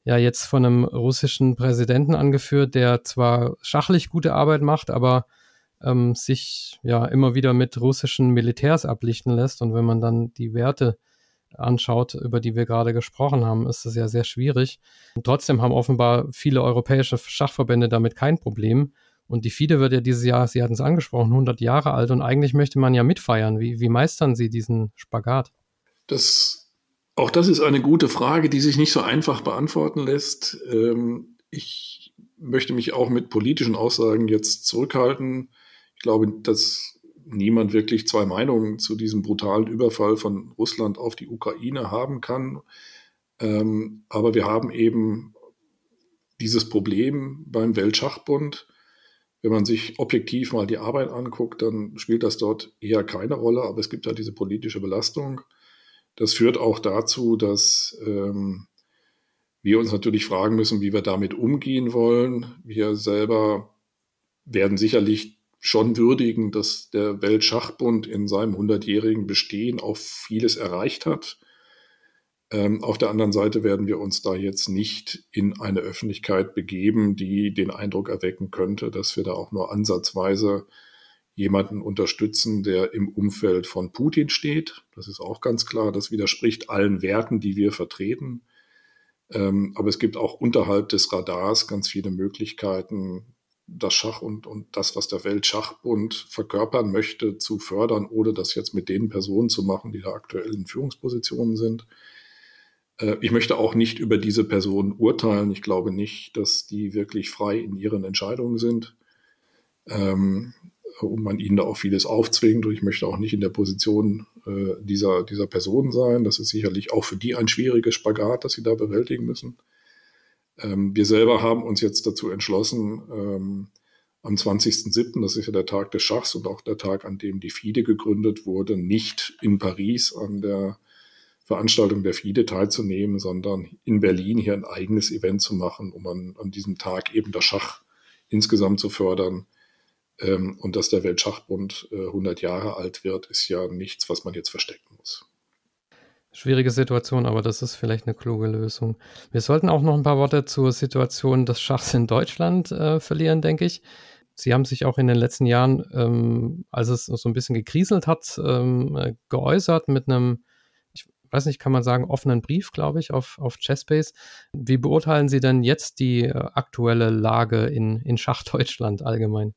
ja jetzt von einem russischen Präsidenten angeführt, der zwar schachlich gute Arbeit macht, aber ähm, sich ja immer wieder mit russischen Militärs ablichten lässt. Und wenn man dann die Werte anschaut, über die wir gerade gesprochen haben, ist es ja sehr schwierig. Und trotzdem haben offenbar viele europäische Schachverbände damit kein Problem. Und die FIDE wird ja dieses Jahr, Sie hatten es angesprochen, 100 Jahre alt und eigentlich möchte man ja mitfeiern. Wie, wie meistern Sie diesen Spagat? Das, auch das ist eine gute Frage, die sich nicht so einfach beantworten lässt. Ähm, ich möchte mich auch mit politischen Aussagen jetzt zurückhalten. Ich glaube, dass niemand wirklich zwei Meinungen zu diesem brutalen Überfall von Russland auf die Ukraine haben kann. Ähm, aber wir haben eben dieses Problem beim Weltschachbund. Wenn man sich objektiv mal die Arbeit anguckt, dann spielt das dort eher keine Rolle, aber es gibt da diese politische Belastung. Das führt auch dazu, dass ähm, wir uns natürlich fragen müssen, wie wir damit umgehen wollen. Wir selber werden sicherlich schon würdigen, dass der Weltschachbund in seinem 100-jährigen Bestehen auch vieles erreicht hat. Ähm, auf der anderen Seite werden wir uns da jetzt nicht in eine Öffentlichkeit begeben, die den Eindruck erwecken könnte, dass wir da auch nur ansatzweise jemanden unterstützen, der im Umfeld von Putin steht. Das ist auch ganz klar. Das widerspricht allen Werten, die wir vertreten. Ähm, aber es gibt auch unterhalb des Radars ganz viele Möglichkeiten, das Schach und, und das, was der Weltschachbund verkörpern möchte, zu fördern, ohne das jetzt mit den Personen zu machen, die da aktuell in Führungspositionen sind. Äh, ich möchte auch nicht über diese Personen urteilen. Ich glaube nicht, dass die wirklich frei in ihren Entscheidungen sind. Ähm, und man ihnen da auch vieles aufzwingt. Und ich möchte auch nicht in der Position äh, dieser, dieser Person sein. Das ist sicherlich auch für die ein schwieriges Spagat, das sie da bewältigen müssen. Ähm, wir selber haben uns jetzt dazu entschlossen, ähm, am 20.07., das ist ja der Tag des Schachs und auch der Tag, an dem die FIDE gegründet wurde, nicht in Paris an der Veranstaltung der FIDE teilzunehmen, sondern in Berlin hier ein eigenes Event zu machen, um an, an diesem Tag eben das Schach insgesamt zu fördern. Ähm, und dass der Weltschachbund äh, 100 Jahre alt wird, ist ja nichts, was man jetzt verstecken muss. Schwierige Situation, aber das ist vielleicht eine kluge Lösung. Wir sollten auch noch ein paar Worte zur Situation des Schachs in Deutschland äh, verlieren, denke ich. Sie haben sich auch in den letzten Jahren, ähm, als es so ein bisschen gekriselt hat, ähm, äh, geäußert mit einem, weiß nicht, kann man sagen, offenen Brief, glaube ich, auf, auf Chessbase. Wie beurteilen Sie denn jetzt die äh, aktuelle Lage in, in Schachdeutschland allgemein?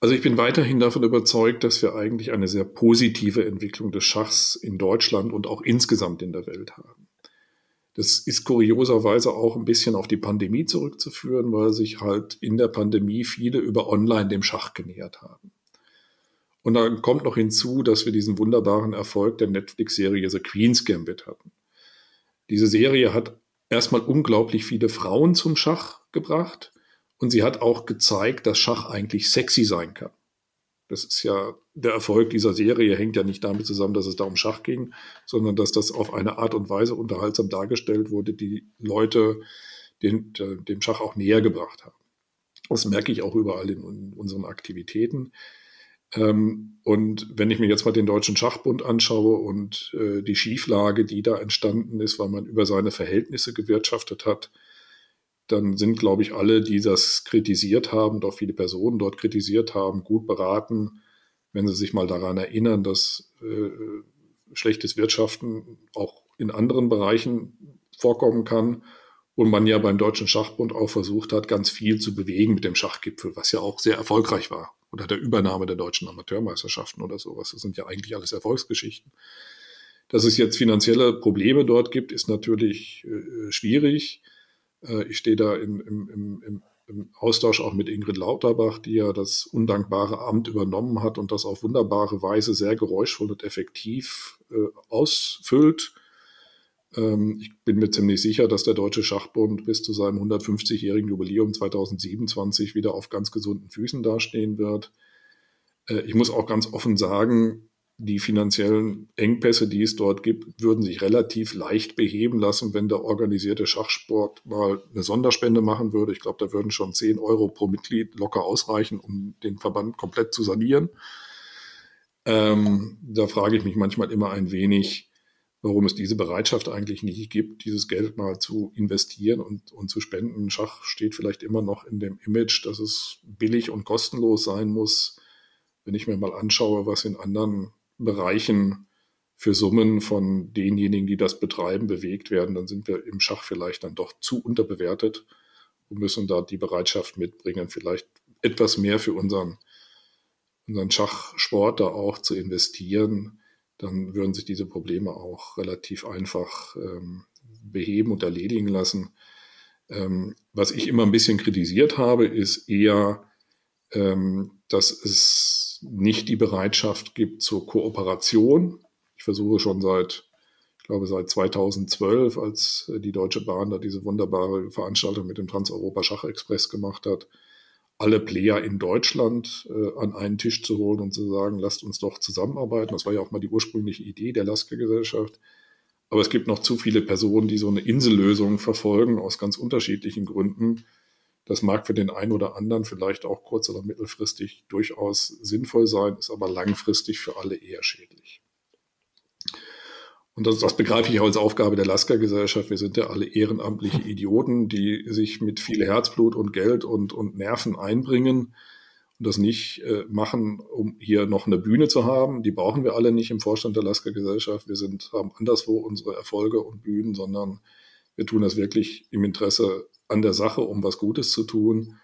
Also ich bin weiterhin davon überzeugt, dass wir eigentlich eine sehr positive Entwicklung des Schachs in Deutschland und auch insgesamt in der Welt haben. Das ist kurioserweise auch ein bisschen auf die Pandemie zurückzuführen, weil sich halt in der Pandemie viele über Online dem Schach genähert haben. Und dann kommt noch hinzu, dass wir diesen wunderbaren Erfolg der Netflix-Serie The Queen's Gambit hatten. Diese Serie hat erstmal unglaublich viele Frauen zum Schach gebracht und sie hat auch gezeigt, dass Schach eigentlich sexy sein kann. Das ist ja der Erfolg dieser Serie hängt ja nicht damit zusammen, dass es da um Schach ging, sondern dass das auf eine Art und Weise unterhaltsam dargestellt wurde, die Leute den, dem Schach auch näher gebracht haben. Das merke ich auch überall in, in unseren Aktivitäten. Ähm, und wenn ich mir jetzt mal den Deutschen Schachbund anschaue und äh, die Schieflage, die da entstanden ist, weil man über seine Verhältnisse gewirtschaftet hat, dann sind, glaube ich, alle, die das kritisiert haben, doch viele Personen dort kritisiert haben, gut beraten, wenn sie sich mal daran erinnern, dass äh, schlechtes Wirtschaften auch in anderen Bereichen vorkommen kann und man ja beim Deutschen Schachbund auch versucht hat, ganz viel zu bewegen mit dem Schachgipfel, was ja auch sehr erfolgreich war. Oder der Übernahme der deutschen Amateurmeisterschaften oder sowas. Das sind ja eigentlich alles Erfolgsgeschichten. Dass es jetzt finanzielle Probleme dort gibt, ist natürlich äh, schwierig. Äh, ich stehe da im, im, im, im Austausch auch mit Ingrid Lauterbach, die ja das undankbare Amt übernommen hat und das auf wunderbare Weise sehr geräuschvoll und effektiv äh, ausfüllt. Ähm, ich bin mir ziemlich sicher, dass der Deutsche Schachbund bis zu seinem 150-jährigen Jubiläum 2027 wieder auf ganz gesunden Füßen dastehen wird. Äh, ich muss auch ganz offen sagen, die finanziellen Engpässe, die es dort gibt, würden sich relativ leicht beheben lassen, wenn der organisierte Schachsport mal eine Sonderspende machen würde. Ich glaube, da würden schon 10 Euro pro Mitglied locker ausreichen, um den Verband komplett zu sanieren. Ähm, da frage ich mich manchmal immer ein wenig, warum es diese Bereitschaft eigentlich nicht gibt, dieses Geld mal zu investieren und, und zu spenden. Schach steht vielleicht immer noch in dem Image, dass es billig und kostenlos sein muss. Wenn ich mir mal anschaue, was in anderen Bereichen für Summen von denjenigen, die das betreiben, bewegt werden, dann sind wir im Schach vielleicht dann doch zu unterbewertet und müssen da die Bereitschaft mitbringen, vielleicht etwas mehr für unseren, unseren Schachsport da auch zu investieren dann würden sich diese Probleme auch relativ einfach ähm, beheben und erledigen lassen. Ähm, was ich immer ein bisschen kritisiert habe, ist eher, ähm, dass es nicht die Bereitschaft gibt zur Kooperation. Ich versuche schon seit, ich glaube, seit 2012, als die Deutsche Bahn da diese wunderbare Veranstaltung mit dem Trans-Europa Schachexpress gemacht hat, alle Player in Deutschland äh, an einen Tisch zu holen und zu sagen, lasst uns doch zusammenarbeiten. Das war ja auch mal die ursprüngliche Idee der Lasker-Gesellschaft. Aber es gibt noch zu viele Personen, die so eine Insellösung verfolgen, aus ganz unterschiedlichen Gründen. Das mag für den einen oder anderen vielleicht auch kurz- oder mittelfristig durchaus sinnvoll sein, ist aber langfristig für alle eher schädlich. Und das, das begreife ich auch als Aufgabe der Lasker-Gesellschaft. Wir sind ja alle ehrenamtliche Idioten, die sich mit viel Herzblut und Geld und, und Nerven einbringen und das nicht äh, machen, um hier noch eine Bühne zu haben. Die brauchen wir alle nicht im Vorstand der Lasker-Gesellschaft. Wir sind, haben anderswo unsere Erfolge und Bühnen, sondern wir tun das wirklich im Interesse an der Sache, um was Gutes zu tun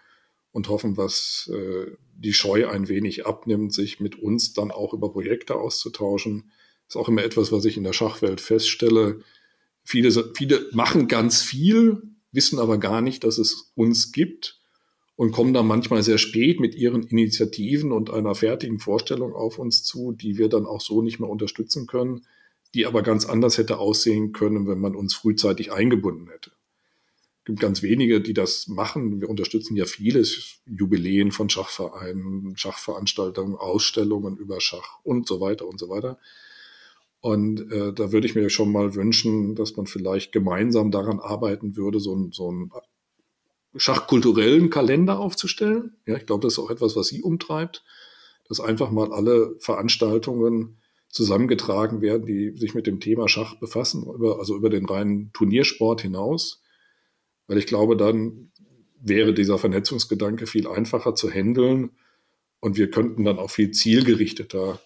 und hoffen, was äh, die Scheu ein wenig abnimmt, sich mit uns dann auch über Projekte auszutauschen ist auch immer etwas, was ich in der Schachwelt feststelle. Viele, viele machen ganz viel, wissen aber gar nicht, dass es uns gibt und kommen dann manchmal sehr spät mit ihren Initiativen und einer fertigen Vorstellung auf uns zu, die wir dann auch so nicht mehr unterstützen können, die aber ganz anders hätte aussehen können, wenn man uns frühzeitig eingebunden hätte. Es gibt ganz wenige, die das machen. Wir unterstützen ja vieles, Jubiläen von Schachvereinen, Schachveranstaltungen, Ausstellungen über Schach und so weiter und so weiter. Und äh, da würde ich mir schon mal wünschen, dass man vielleicht gemeinsam daran arbeiten würde, so, ein, so einen schachkulturellen Kalender aufzustellen. Ja, ich glaube, das ist auch etwas, was Sie umtreibt, dass einfach mal alle Veranstaltungen zusammengetragen werden, die sich mit dem Thema Schach befassen, über, also über den reinen Turniersport hinaus. Weil ich glaube, dann wäre dieser Vernetzungsgedanke viel einfacher zu handeln und wir könnten dann auch viel zielgerichteter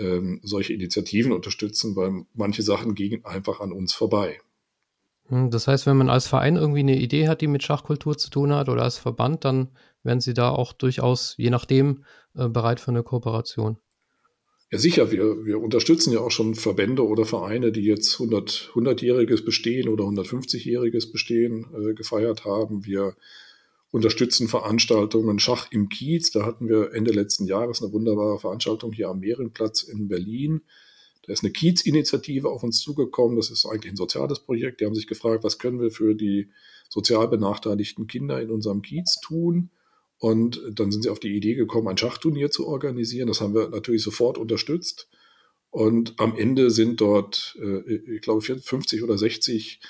ähm, solche Initiativen unterstützen, weil manche Sachen gingen einfach an uns vorbei. Hm, das heißt, wenn man als Verein irgendwie eine Idee hat, die mit Schachkultur zu tun hat oder als Verband, dann wären Sie da auch durchaus, je nachdem, äh, bereit für eine Kooperation. Ja, sicher. Wir, wir unterstützen ja auch schon Verbände oder Vereine, die jetzt 100, 100-jähriges Bestehen oder 150-jähriges Bestehen äh, gefeiert haben. Wir unterstützen Veranstaltungen Schach im Kiez. Da hatten wir Ende letzten Jahres eine wunderbare Veranstaltung hier am Mehrenplatz in Berlin. Da ist eine Kiez-Initiative auf uns zugekommen. Das ist eigentlich ein soziales Projekt. Die haben sich gefragt, was können wir für die sozial benachteiligten Kinder in unserem Kiez tun? Und dann sind sie auf die Idee gekommen, ein Schachturnier zu organisieren. Das haben wir natürlich sofort unterstützt. Und am Ende sind dort, äh, ich glaube, 50 oder 60 äh,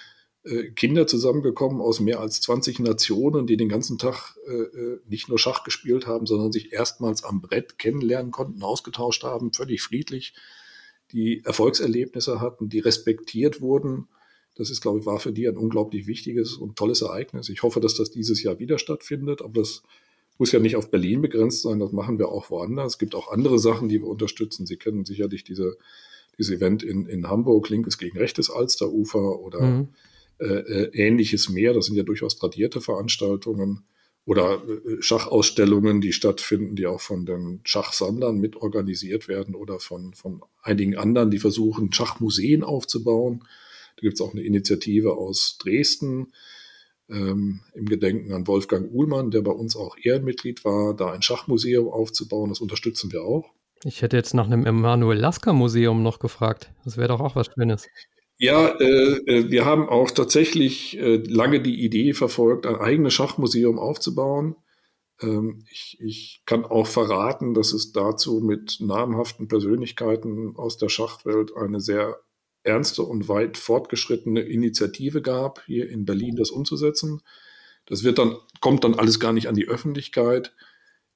Kinder zusammengekommen aus mehr als 20 Nationen, die den ganzen Tag äh, äh, nicht nur Schach gespielt haben, sondern sich erstmals am Brett kennenlernen konnten, ausgetauscht haben, völlig friedlich, die Erfolgserlebnisse hatten, die respektiert wurden. Das ist, glaube ich, war für die ein unglaublich wichtiges und tolles Ereignis. Ich hoffe, dass das dieses Jahr wieder stattfindet, aber das muss ja nicht auf Berlin begrenzt sein, das machen wir auch woanders. Es gibt auch andere Sachen, die wir unterstützen. Sie kennen sicherlich diese, dieses Event in, in Hamburg, linkes gegen rechtes Alsterufer oder mhm äh, äh, ähnliches mehr. Das sind ja durchaus tradierte Veranstaltungen oder äh, Schachausstellungen, die stattfinden, die auch von den Schachsammlern mitorganisiert werden oder von, von einigen anderen, die versuchen, Schachmuseen aufzubauen. Da gibt es auch eine Initiative aus Dresden. ähm, im Gedenken an Wolfgang Uhlmann, der bei uns auch Ehrenmitglied war, da ein Schachmuseum aufzubauen. Das unterstützen wir auch. Ich hätte jetzt nach einem Emanuel Lasker Museum noch gefragt. Das wäre doch auch was Schönes. Ja, äh, äh, wir haben auch tatsächlich äh, lange die Idee verfolgt, ein eigenes Schachmuseum aufzubauen. Ähm, ich, ich kann auch verraten, dass es dazu mit namhaften Persönlichkeiten aus der Schachwelt eine sehr ernste und weit fortgeschrittene Initiative gab, hier in Berlin das umzusetzen. Das wird dann, kommt dann alles gar nicht an die Öffentlichkeit.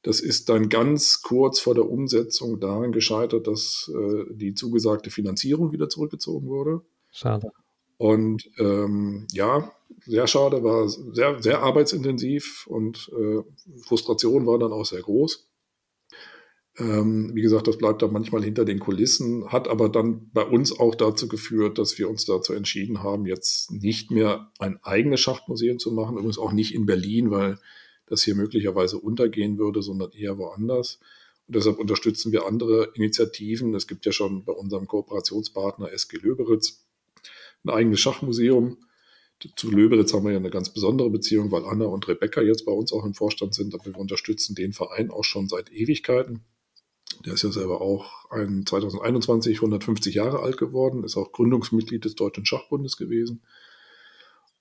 Das ist dann ganz kurz vor der Umsetzung daran gescheitert, dass äh, die zugesagte Finanzierung wieder zurückgezogen wurde. Schade. Und ähm, ja, sehr schade, war sehr, sehr arbeitsintensiv und äh, Frustration war dann auch sehr groß. Ähm, wie gesagt, das bleibt dann manchmal hinter den Kulissen, hat aber dann bei uns auch dazu geführt, dass wir uns dazu entschieden haben, jetzt nicht mehr ein eigenes Schachmuseum zu machen, übrigens auch nicht in Berlin, weil das hier möglicherweise untergehen würde, sondern eher woanders. Und deshalb unterstützen wir andere Initiativen. Es gibt ja schon bei unserem Kooperationspartner SG Löberitz ein eigenes Schachmuseum. Zu Löberitz haben wir ja eine ganz besondere Beziehung, weil Anna und Rebecca jetzt bei uns auch im Vorstand sind. Aber wir unterstützen den Verein auch schon seit Ewigkeiten. Der ist ja selber auch ein 2021 150 Jahre alt geworden, ist auch Gründungsmitglied des Deutschen Schachbundes gewesen.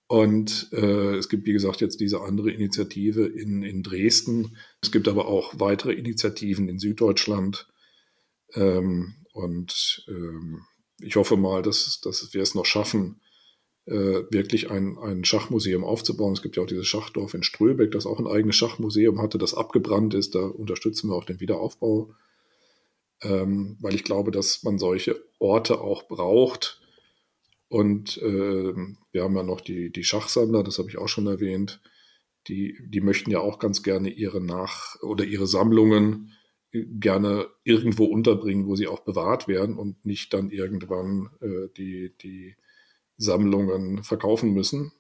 Und äh, es gibt, wie gesagt, jetzt diese andere Initiative in, in Dresden. Es gibt aber auch weitere Initiativen in Süddeutschland. Ähm, und ähm, ich hoffe mal, dass, dass wir es noch schaffen, äh, wirklich ein, ein Schachmuseum aufzubauen. Es gibt ja auch dieses Schachdorf in Ströbeck, das auch ein eigenes Schachmuseum hatte, das abgebrannt ist. Da unterstützen wir auch den Wiederaufbau ähm, weil ich glaube, dass man solche Orte auch braucht. Und äh, wir haben ja noch die, die Schachsammler, das habe ich auch schon erwähnt. Die, die möchten ja auch ganz gerne ihre Nach- oder ihre Sammlungen gerne irgendwo unterbringen, wo sie auch bewahrt werden und nicht dann irgendwann äh, die, die Sammlungen verkaufen müssen.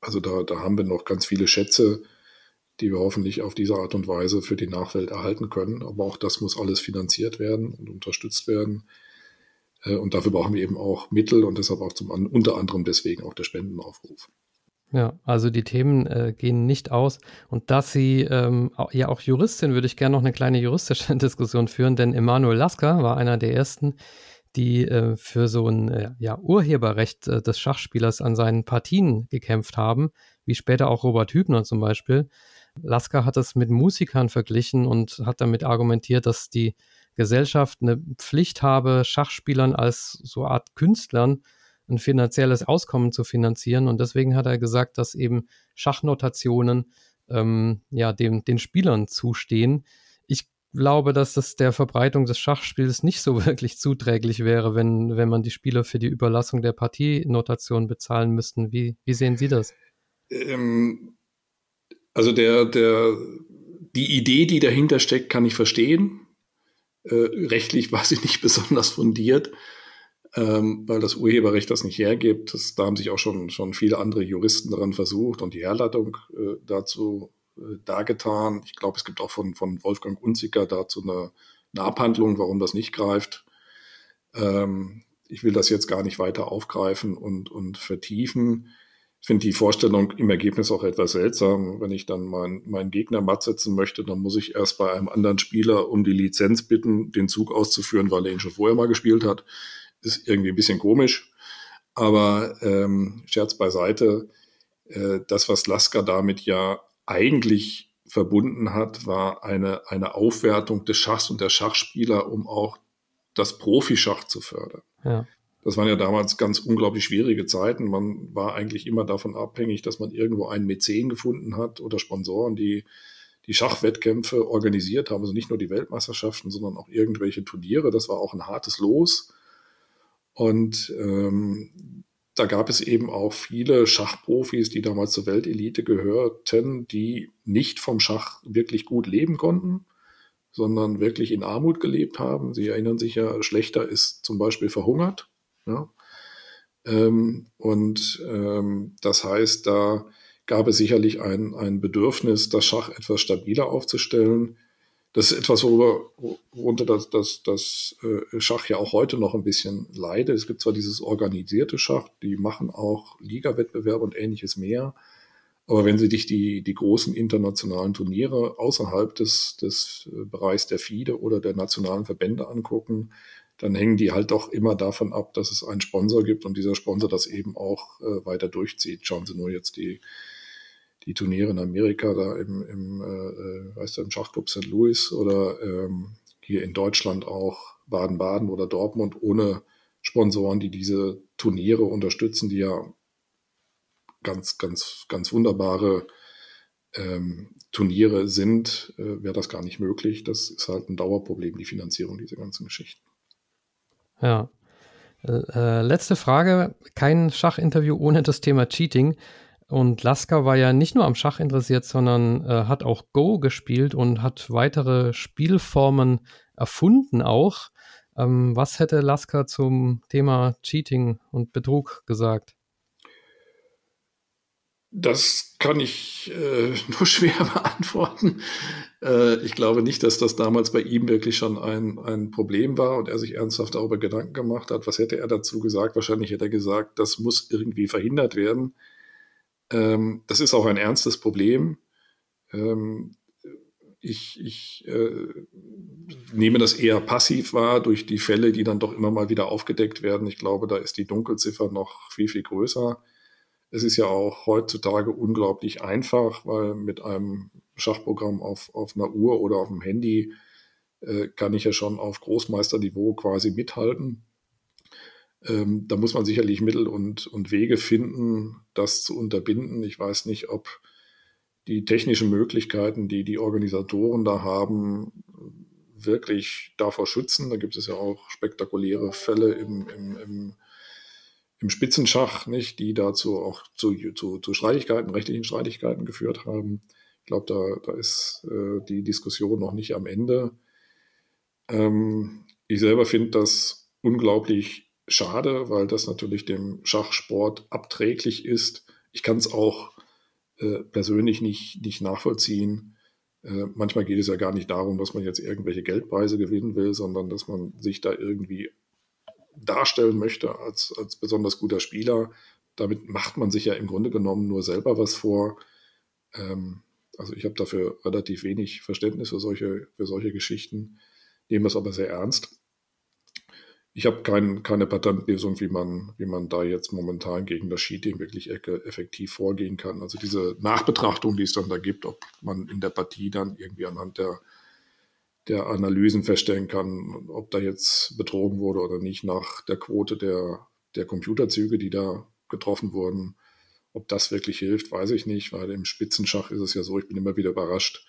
Also da, da haben wir noch ganz viele Schätze, die wir hoffentlich auf diese Art und Weise für die Nachwelt erhalten können. Aber auch das muss alles finanziert werden und unterstützt werden. Äh, und dafür brauchen wir eben auch Mittel und deshalb auch zum, unter anderem deswegen auch der Spendenaufruf. Ja, also die Themen äh, gehen nicht aus. Und dass Sie ähm, ja auch Juristin, würde ich gerne noch eine kleine juristische Diskussion führen, denn Emanuel Lasker war einer der ersten, die äh, für so ein äh, ja, Urheberrecht äh, des Schachspielers an seinen Partien gekämpft haben, wie später auch Robert Hübner zum Beispiel. Lasker hat es mit Musikern verglichen und hat damit argumentiert, dass die Gesellschaft eine Pflicht habe, Schachspielern als so Art Künstlern ein finanzielles Auskommen zu finanzieren. Und deswegen hat er gesagt, dass eben Schachnotationen ähm, ja, dem, den Spielern zustehen. Ich glaube, dass das der Verbreitung des Schachspiels nicht so wirklich zuträglich wäre, wenn, wenn man die Spieler für die Überlassung der Partienotation bezahlen müssten. Wie, wie sehen Sie das? Ähm, also der, der, die Idee, die dahinter steckt, kann ich verstehen. Äh, rechtlich war sie nicht besonders fundiert, ähm, weil das Urheberrecht das nicht hergibt. Das, da haben sich auch schon, schon viele andere Juristen daran versucht und die Herleitung äh, dazu äh, dargetan. Ich glaube, es gibt auch von, von Wolfgang Unziger dazu eine, eine Abhandlung, warum das nicht greift. Ähm, ich will das jetzt gar nicht weiter aufgreifen und, und vertiefen. Ich finde die Vorstellung im Ergebnis auch etwas seltsam. Wenn ich dann meinen mein Gegner matt setzen möchte, dann muss ich erst bei einem anderen Spieler um die Lizenz bitten, den Zug auszuführen, weil er ihn schon vorher mal gespielt hat. Ist irgendwie ein bisschen komisch. Aber ähm, Scherz beiseite, äh, das, was Lasker damit ja eigentlich verbunden hat, war eine, eine Aufwertung des Schachs und der Schachspieler, um auch das Profischach zu fördern. Ja. Das waren ja damals ganz unglaublich schwierige Zeiten. Man war eigentlich immer davon abhängig, dass man irgendwo einen Mäzen gefunden hat oder Sponsoren, die die Schachwettkämpfe organisiert haben. Also nicht nur die Weltmeisterschaften, sondern auch irgendwelche Turniere. Das war auch ein hartes Los. Und ähm, da gab es eben auch viele Schachprofis, die damals zur Weltelite gehörten, die nicht vom Schach wirklich gut leben konnten, sondern wirklich in Armut gelebt haben. Sie erinnern sich ja, Schlechter ist zum Beispiel verhungert. Ja? Ähm, und ähm, das heißt, da gab es sicherlich ein, ein Bedürfnis, das Schach etwas stabiler aufzustellen. Das ist etwas, worüber, worunter das, das, das äh, Schach ja auch heute noch ein bisschen leidet. Es gibt zwar dieses organisierte Schach, die machen auch Liga-Wettbewerbe und ähnliches mehr, Aber wenn Sie sich die, die großen internationalen Turniere außerhalb des, des äh, Bereichs der FIDE oder der nationalen Verbände angucken, dann hängen die halt doch immer davon ab, dass es einen Sponsor gibt und dieser Sponsor das eben auch äh, weiter durchzieht. Schauen Sie nur jetzt die, die Turniere in Amerika, da im, im, äh, äh weißt du, im Schachclub St. Louis oder ähm, hier in Deutschland auch Baden-Baden oder Dortmund ohne Sponsoren, die diese Turniere unterstützen, die ja ganz, ganz, ganz wunderbare ähm, Turniere sind, äh, wäre das gar nicht möglich. Das ist halt ein Dauerproblem, die Finanzierung dieser ganzen Geschichten. Ja. Äh, letzte Frage. Kein Schachinterview ohne das Thema Cheating. Und Lasker war ja nicht nur am Schach interessiert, sondern äh, hat auch Go gespielt und hat weitere Spielformen erfunden auch. Ähm, was hätte Lasker zum Thema Cheating und Betrug gesagt? Das kann ich äh, nur schwer beantworten. Äh, ich glaube nicht, dass das damals bei ihm wirklich schon ein, ein Problem war und er sich ernsthaft darüber Gedanken gemacht hat. Was hätte er dazu gesagt? Wahrscheinlich hätte er gesagt, das muss irgendwie verhindert werden. Ähm, das ist auch ein ernstes Problem. Ähm, ich, ich äh, nehme das eher passiv wahr durch die Fälle, die dann doch immer mal wieder aufgedeckt werden. Ich glaube, da ist die Dunkelziffer noch viel, viel größer. Es ist ja auch heutzutage unglaublich einfach, weil mit einem Schachprogramm auf, auf einer Uhr oder auf dem Handy äh, kann ich ja schon auf Großmeisterniveau quasi mithalten. Ähm, da muss man sicherlich Mittel und, und Wege finden, das zu unterbinden. Ich weiß nicht, ob die technischen Möglichkeiten, die die Organisatoren da haben, wirklich davor schützen. Da gibt es ja auch spektakuläre Fälle im, im, im im Spitzenschach, nicht, die dazu auch zu, zu, zu Streitigkeiten, rechtlichen Streitigkeiten geführt haben. Ich glaube, da, da ist äh, die Diskussion noch nicht am Ende. Ähm, ich selber finde das unglaublich schade, weil das natürlich dem Schachsport abträglich ist. Ich kann es auch äh, persönlich nicht, nicht nachvollziehen. Äh, manchmal geht es ja gar nicht darum, dass man jetzt irgendwelche Geldpreise gewinnen will, sondern dass man sich da irgendwie darstellen möchte als, als besonders guter Spieler. Damit macht man sich ja im Grunde genommen nur selber was vor. Ähm, also ich habe dafür relativ wenig Verständnis für solche, für solche Geschichten, nehme das aber sehr ernst. Ich habe kein, keine Patentlösung, wie man, wie man da jetzt momentan gegen das Cheating wirklich effektiv vorgehen kann. Also diese Nachbetrachtung, die es dann da gibt, ob man in der Partie dann irgendwie anhand der der Analysen feststellen kann, ob da jetzt betrogen wurde oder nicht nach der Quote der, der Computerzüge, die da getroffen wurden. Ob das wirklich hilft, weiß ich nicht, weil im Spitzenschach ist es ja so, ich bin immer wieder überrascht.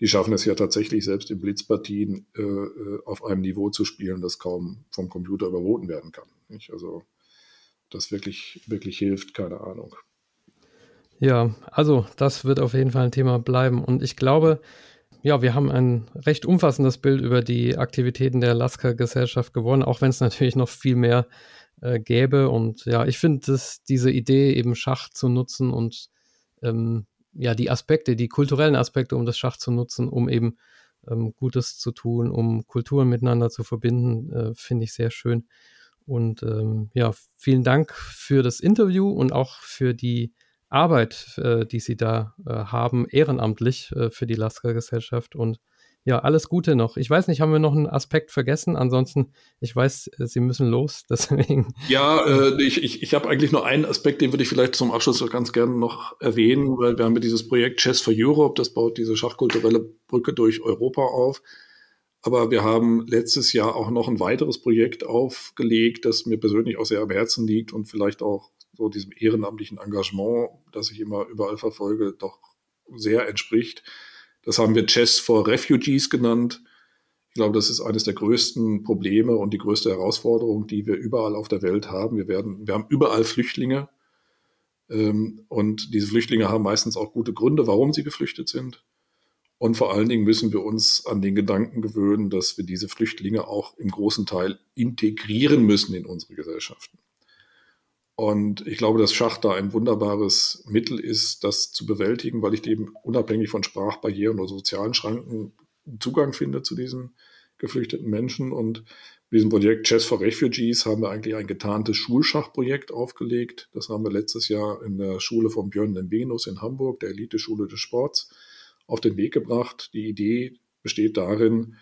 Die schaffen es ja tatsächlich selbst in Blitzpartien äh, äh auf einem Niveau zu spielen, das kaum vom Computer überboten werden kann. Nicht? Also das wirklich, wirklich hilft, keine Ahnung. Ja, also das wird auf jeden Fall ein Thema bleiben. Und ich glaube, ja, wir haben ein recht umfassendes Bild über die Aktivitäten der Lasker-Gesellschaft gewonnen, auch wenn es natürlich noch viel mehr äh, gäbe. Und ja, ich finde, diese Idee, eben Schach zu nutzen und ähm, ja, die Aspekte, die kulturellen Aspekte, um das Schach zu nutzen, um eben ähm, Gutes zu tun, um Kulturen miteinander zu verbinden, äh, finde ich sehr schön. Und ähm, ja, vielen Dank für das Interview und auch für die Arbeit, äh, die Sie da äh, haben, ehrenamtlich äh, für die Lasker-Gesellschaft. Und ja, alles Gute noch. Ich weiß nicht, haben wir noch einen Aspekt vergessen? Ansonsten, ich weiß, äh, Sie müssen los, deswegen. Ja, äh, ich, ich, ich habe eigentlich nur einen Aspekt, den würde ich vielleicht zum Abschluss ganz gerne noch erwähnen, weil wir haben ja dieses Projekt Chess for Europe, das baut diese schachkulturelle Brücke durch Europa auf. Aber wir haben letztes Jahr auch noch ein weiteres Projekt aufgelegt, das mir persönlich auch sehr am Herzen liegt und vielleicht auch so diesem ehrenamtlichen Engagement, das ich immer überall verfolge, doch sehr entspricht. Das haben wir Chess for Refugees genannt. Ich glaube, das ist eines der größten Probleme und die größte Herausforderung, die wir überall auf der Welt haben. Wir, werden, wir haben überall Flüchtlinge. Ähm, und diese Flüchtlinge haben meistens auch gute Gründe, warum sie geflüchtet sind. Und vor allen Dingen müssen wir uns an den Gedanken gewöhnen, dass wir diese Flüchtlinge auch im großen Teil integrieren müssen in unsere Gesellschaften. Und ich glaube, dass Schach da ein wunderbares Mittel ist, das zu bewältigen, weil ich eben unabhängig von Sprachbarrieren oder sozialen Schranken Zugang finde zu diesen geflüchteten Menschen. Und Für diesem Projekt Chess for Refugees haben wir eigentlich ein getarntes Schulschachprojekt aufgelegt. Das haben wir letztes Jahr in der Schule von Björn den Venus in Hamburg, der Elite-Schule des Sports, auf den Weg gebracht. Die Idee besteht darin,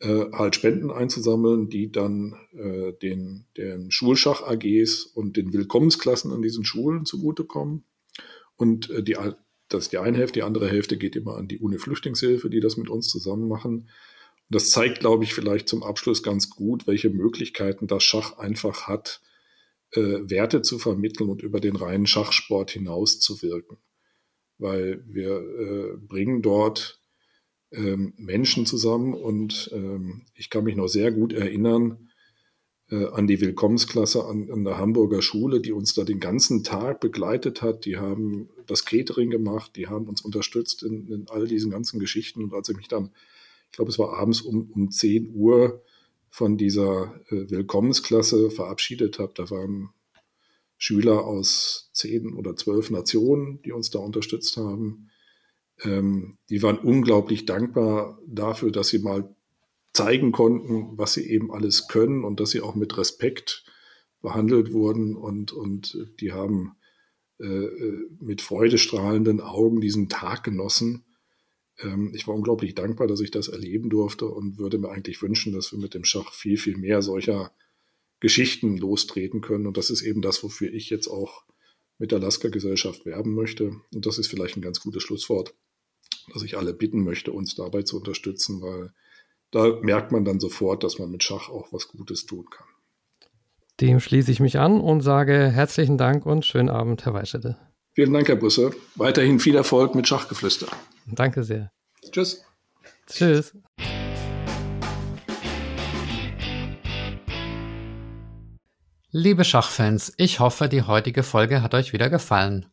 äh, halt Spenden einzusammeln, die dann äh, den, den Schulschach-AGs und den Willkommensklassen an diesen Schulen zugutekommen. Und äh, die, das ist die eine Hälfte, die andere Hälfte geht immer an die UNI-Flüchtlingshilfe, die das mit uns zusammen machen. Und das zeigt, glaube ich, vielleicht zum Abschluss ganz gut, welche Möglichkeiten das Schach einfach hat, äh, Werte zu vermitteln und über den reinen Schachsport hinaus zu wirken. Weil wir äh, bringen dort ähm, Menschen zusammen und ähm, ich kann mich noch sehr gut erinnern äh, an die Willkommensklasse an, an, der Hamburger Schule, die uns da den ganzen Tag begleitet hat. Die haben das Catering gemacht, die haben uns unterstützt in, in all diesen ganzen Geschichten. Und als ich mich dann, ich glaube, es war abends um, um 10 Uhr von dieser äh, Willkommensklasse verabschiedet habe, da waren Schüler aus zehn oder zwölf Nationen, die uns da unterstützt haben ähm, die waren unglaublich dankbar dafür, dass sie mal zeigen konnten, was sie eben alles können und dass sie auch mit Respekt behandelt wurden und, und die haben äh, äh mit freudestrahlenden Augen diesen Tag genossen. Ähm, ich war unglaublich dankbar, dass ich das erleben durfte und würde mir eigentlich wünschen, dass wir mit dem Schach viel, viel mehr solcher Geschichten lostreten können. Und das ist eben das, wofür ich jetzt auch mit der Lasker-Gesellschaft werben möchte. Und das ist vielleicht ein ganz gutes Schlusswort dass ich alle bitten möchte, uns dabei zu unterstützen, weil da merkt man dann sofort, dass man mit Schach auch was Gutes tun kann. Dem schließe ich mich an und sage herzlichen Dank und schönen Abend, Herr Weischede. Vielen Dank, Herr Busse. Weiterhin viel Erfolg mit Schachgeflüster. Danke sehr. Tschüss. Tschüss. Liebe Schachfans, ich hoffe, die heutige Folge hat euch wieder gefallen.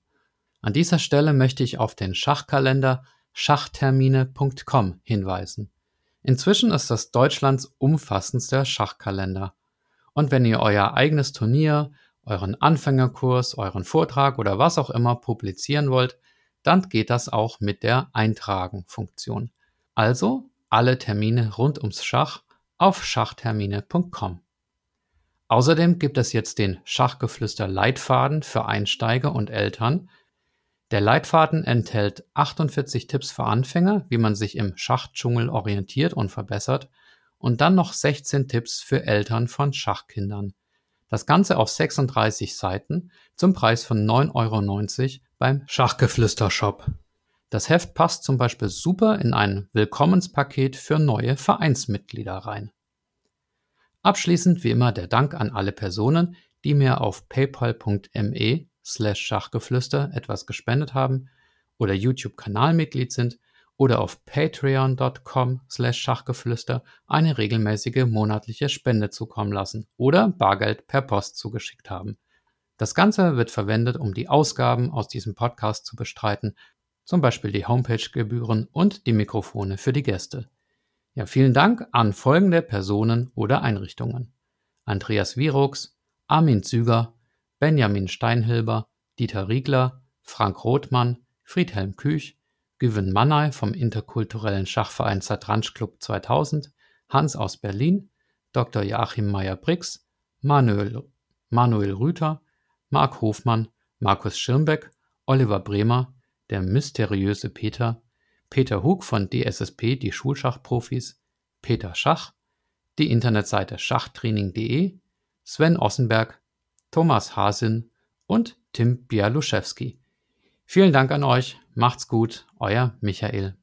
An dieser Stelle möchte ich auf den Schachkalender schachtermine.com hinweisen. Inzwischen ist das Deutschlands umfassendster Schachkalender. Und wenn ihr euer eigenes Turnier, euren Anfängerkurs, euren Vortrag oder was auch immer publizieren wollt, dann geht das auch mit der Eintragen-Funktion. Also alle Termine rund ums Schach auf schachtermine.com. Außerdem gibt es jetzt den Schachgeflüster Leitfaden für Einsteiger und Eltern, der Leitfaden enthält 48 Tipps für Anfänger, wie man sich im Schachdschungel orientiert und verbessert, und dann noch 16 Tipps für Eltern von Schachkindern. Das Ganze auf 36 Seiten zum Preis von 9,90 Euro beim Schachgeflüster-Shop. Das Heft passt zum Beispiel super in ein Willkommenspaket für neue Vereinsmitglieder rein. Abschließend wie immer der Dank an alle Personen, die mir auf paypal.me Schachgeflüster etwas gespendet haben oder YouTube-Kanalmitglied sind oder auf patreon.com Schachgeflüster eine regelmäßige monatliche Spende zukommen lassen oder Bargeld per Post zugeschickt haben. Das Ganze wird verwendet, um die Ausgaben aus diesem Podcast zu bestreiten, zum Beispiel die Homepage-Gebühren und die Mikrofone für die Gäste. Ja, vielen Dank an folgende Personen oder Einrichtungen. Andreas Virux, Armin Züger, Benjamin Steinhilber, Dieter Riegler, Frank Rothmann, Friedhelm Küch, Güven Mannay vom interkulturellen Schachverein Zatransch Club 2000, Hans aus Berlin, Dr. Joachim Meyer-Brix, Manuel, Manuel Rüther, Marc Hofmann, Markus Schirmbeck, Oliver Bremer, der mysteriöse Peter, Peter Hug von DSSP, die Schulschachprofis, Peter Schach, die Internetseite schachtraining.de, Sven Ossenberg, Thomas Hasin und Tim Bialuszewski. Vielen Dank an euch, macht's gut, euer Michael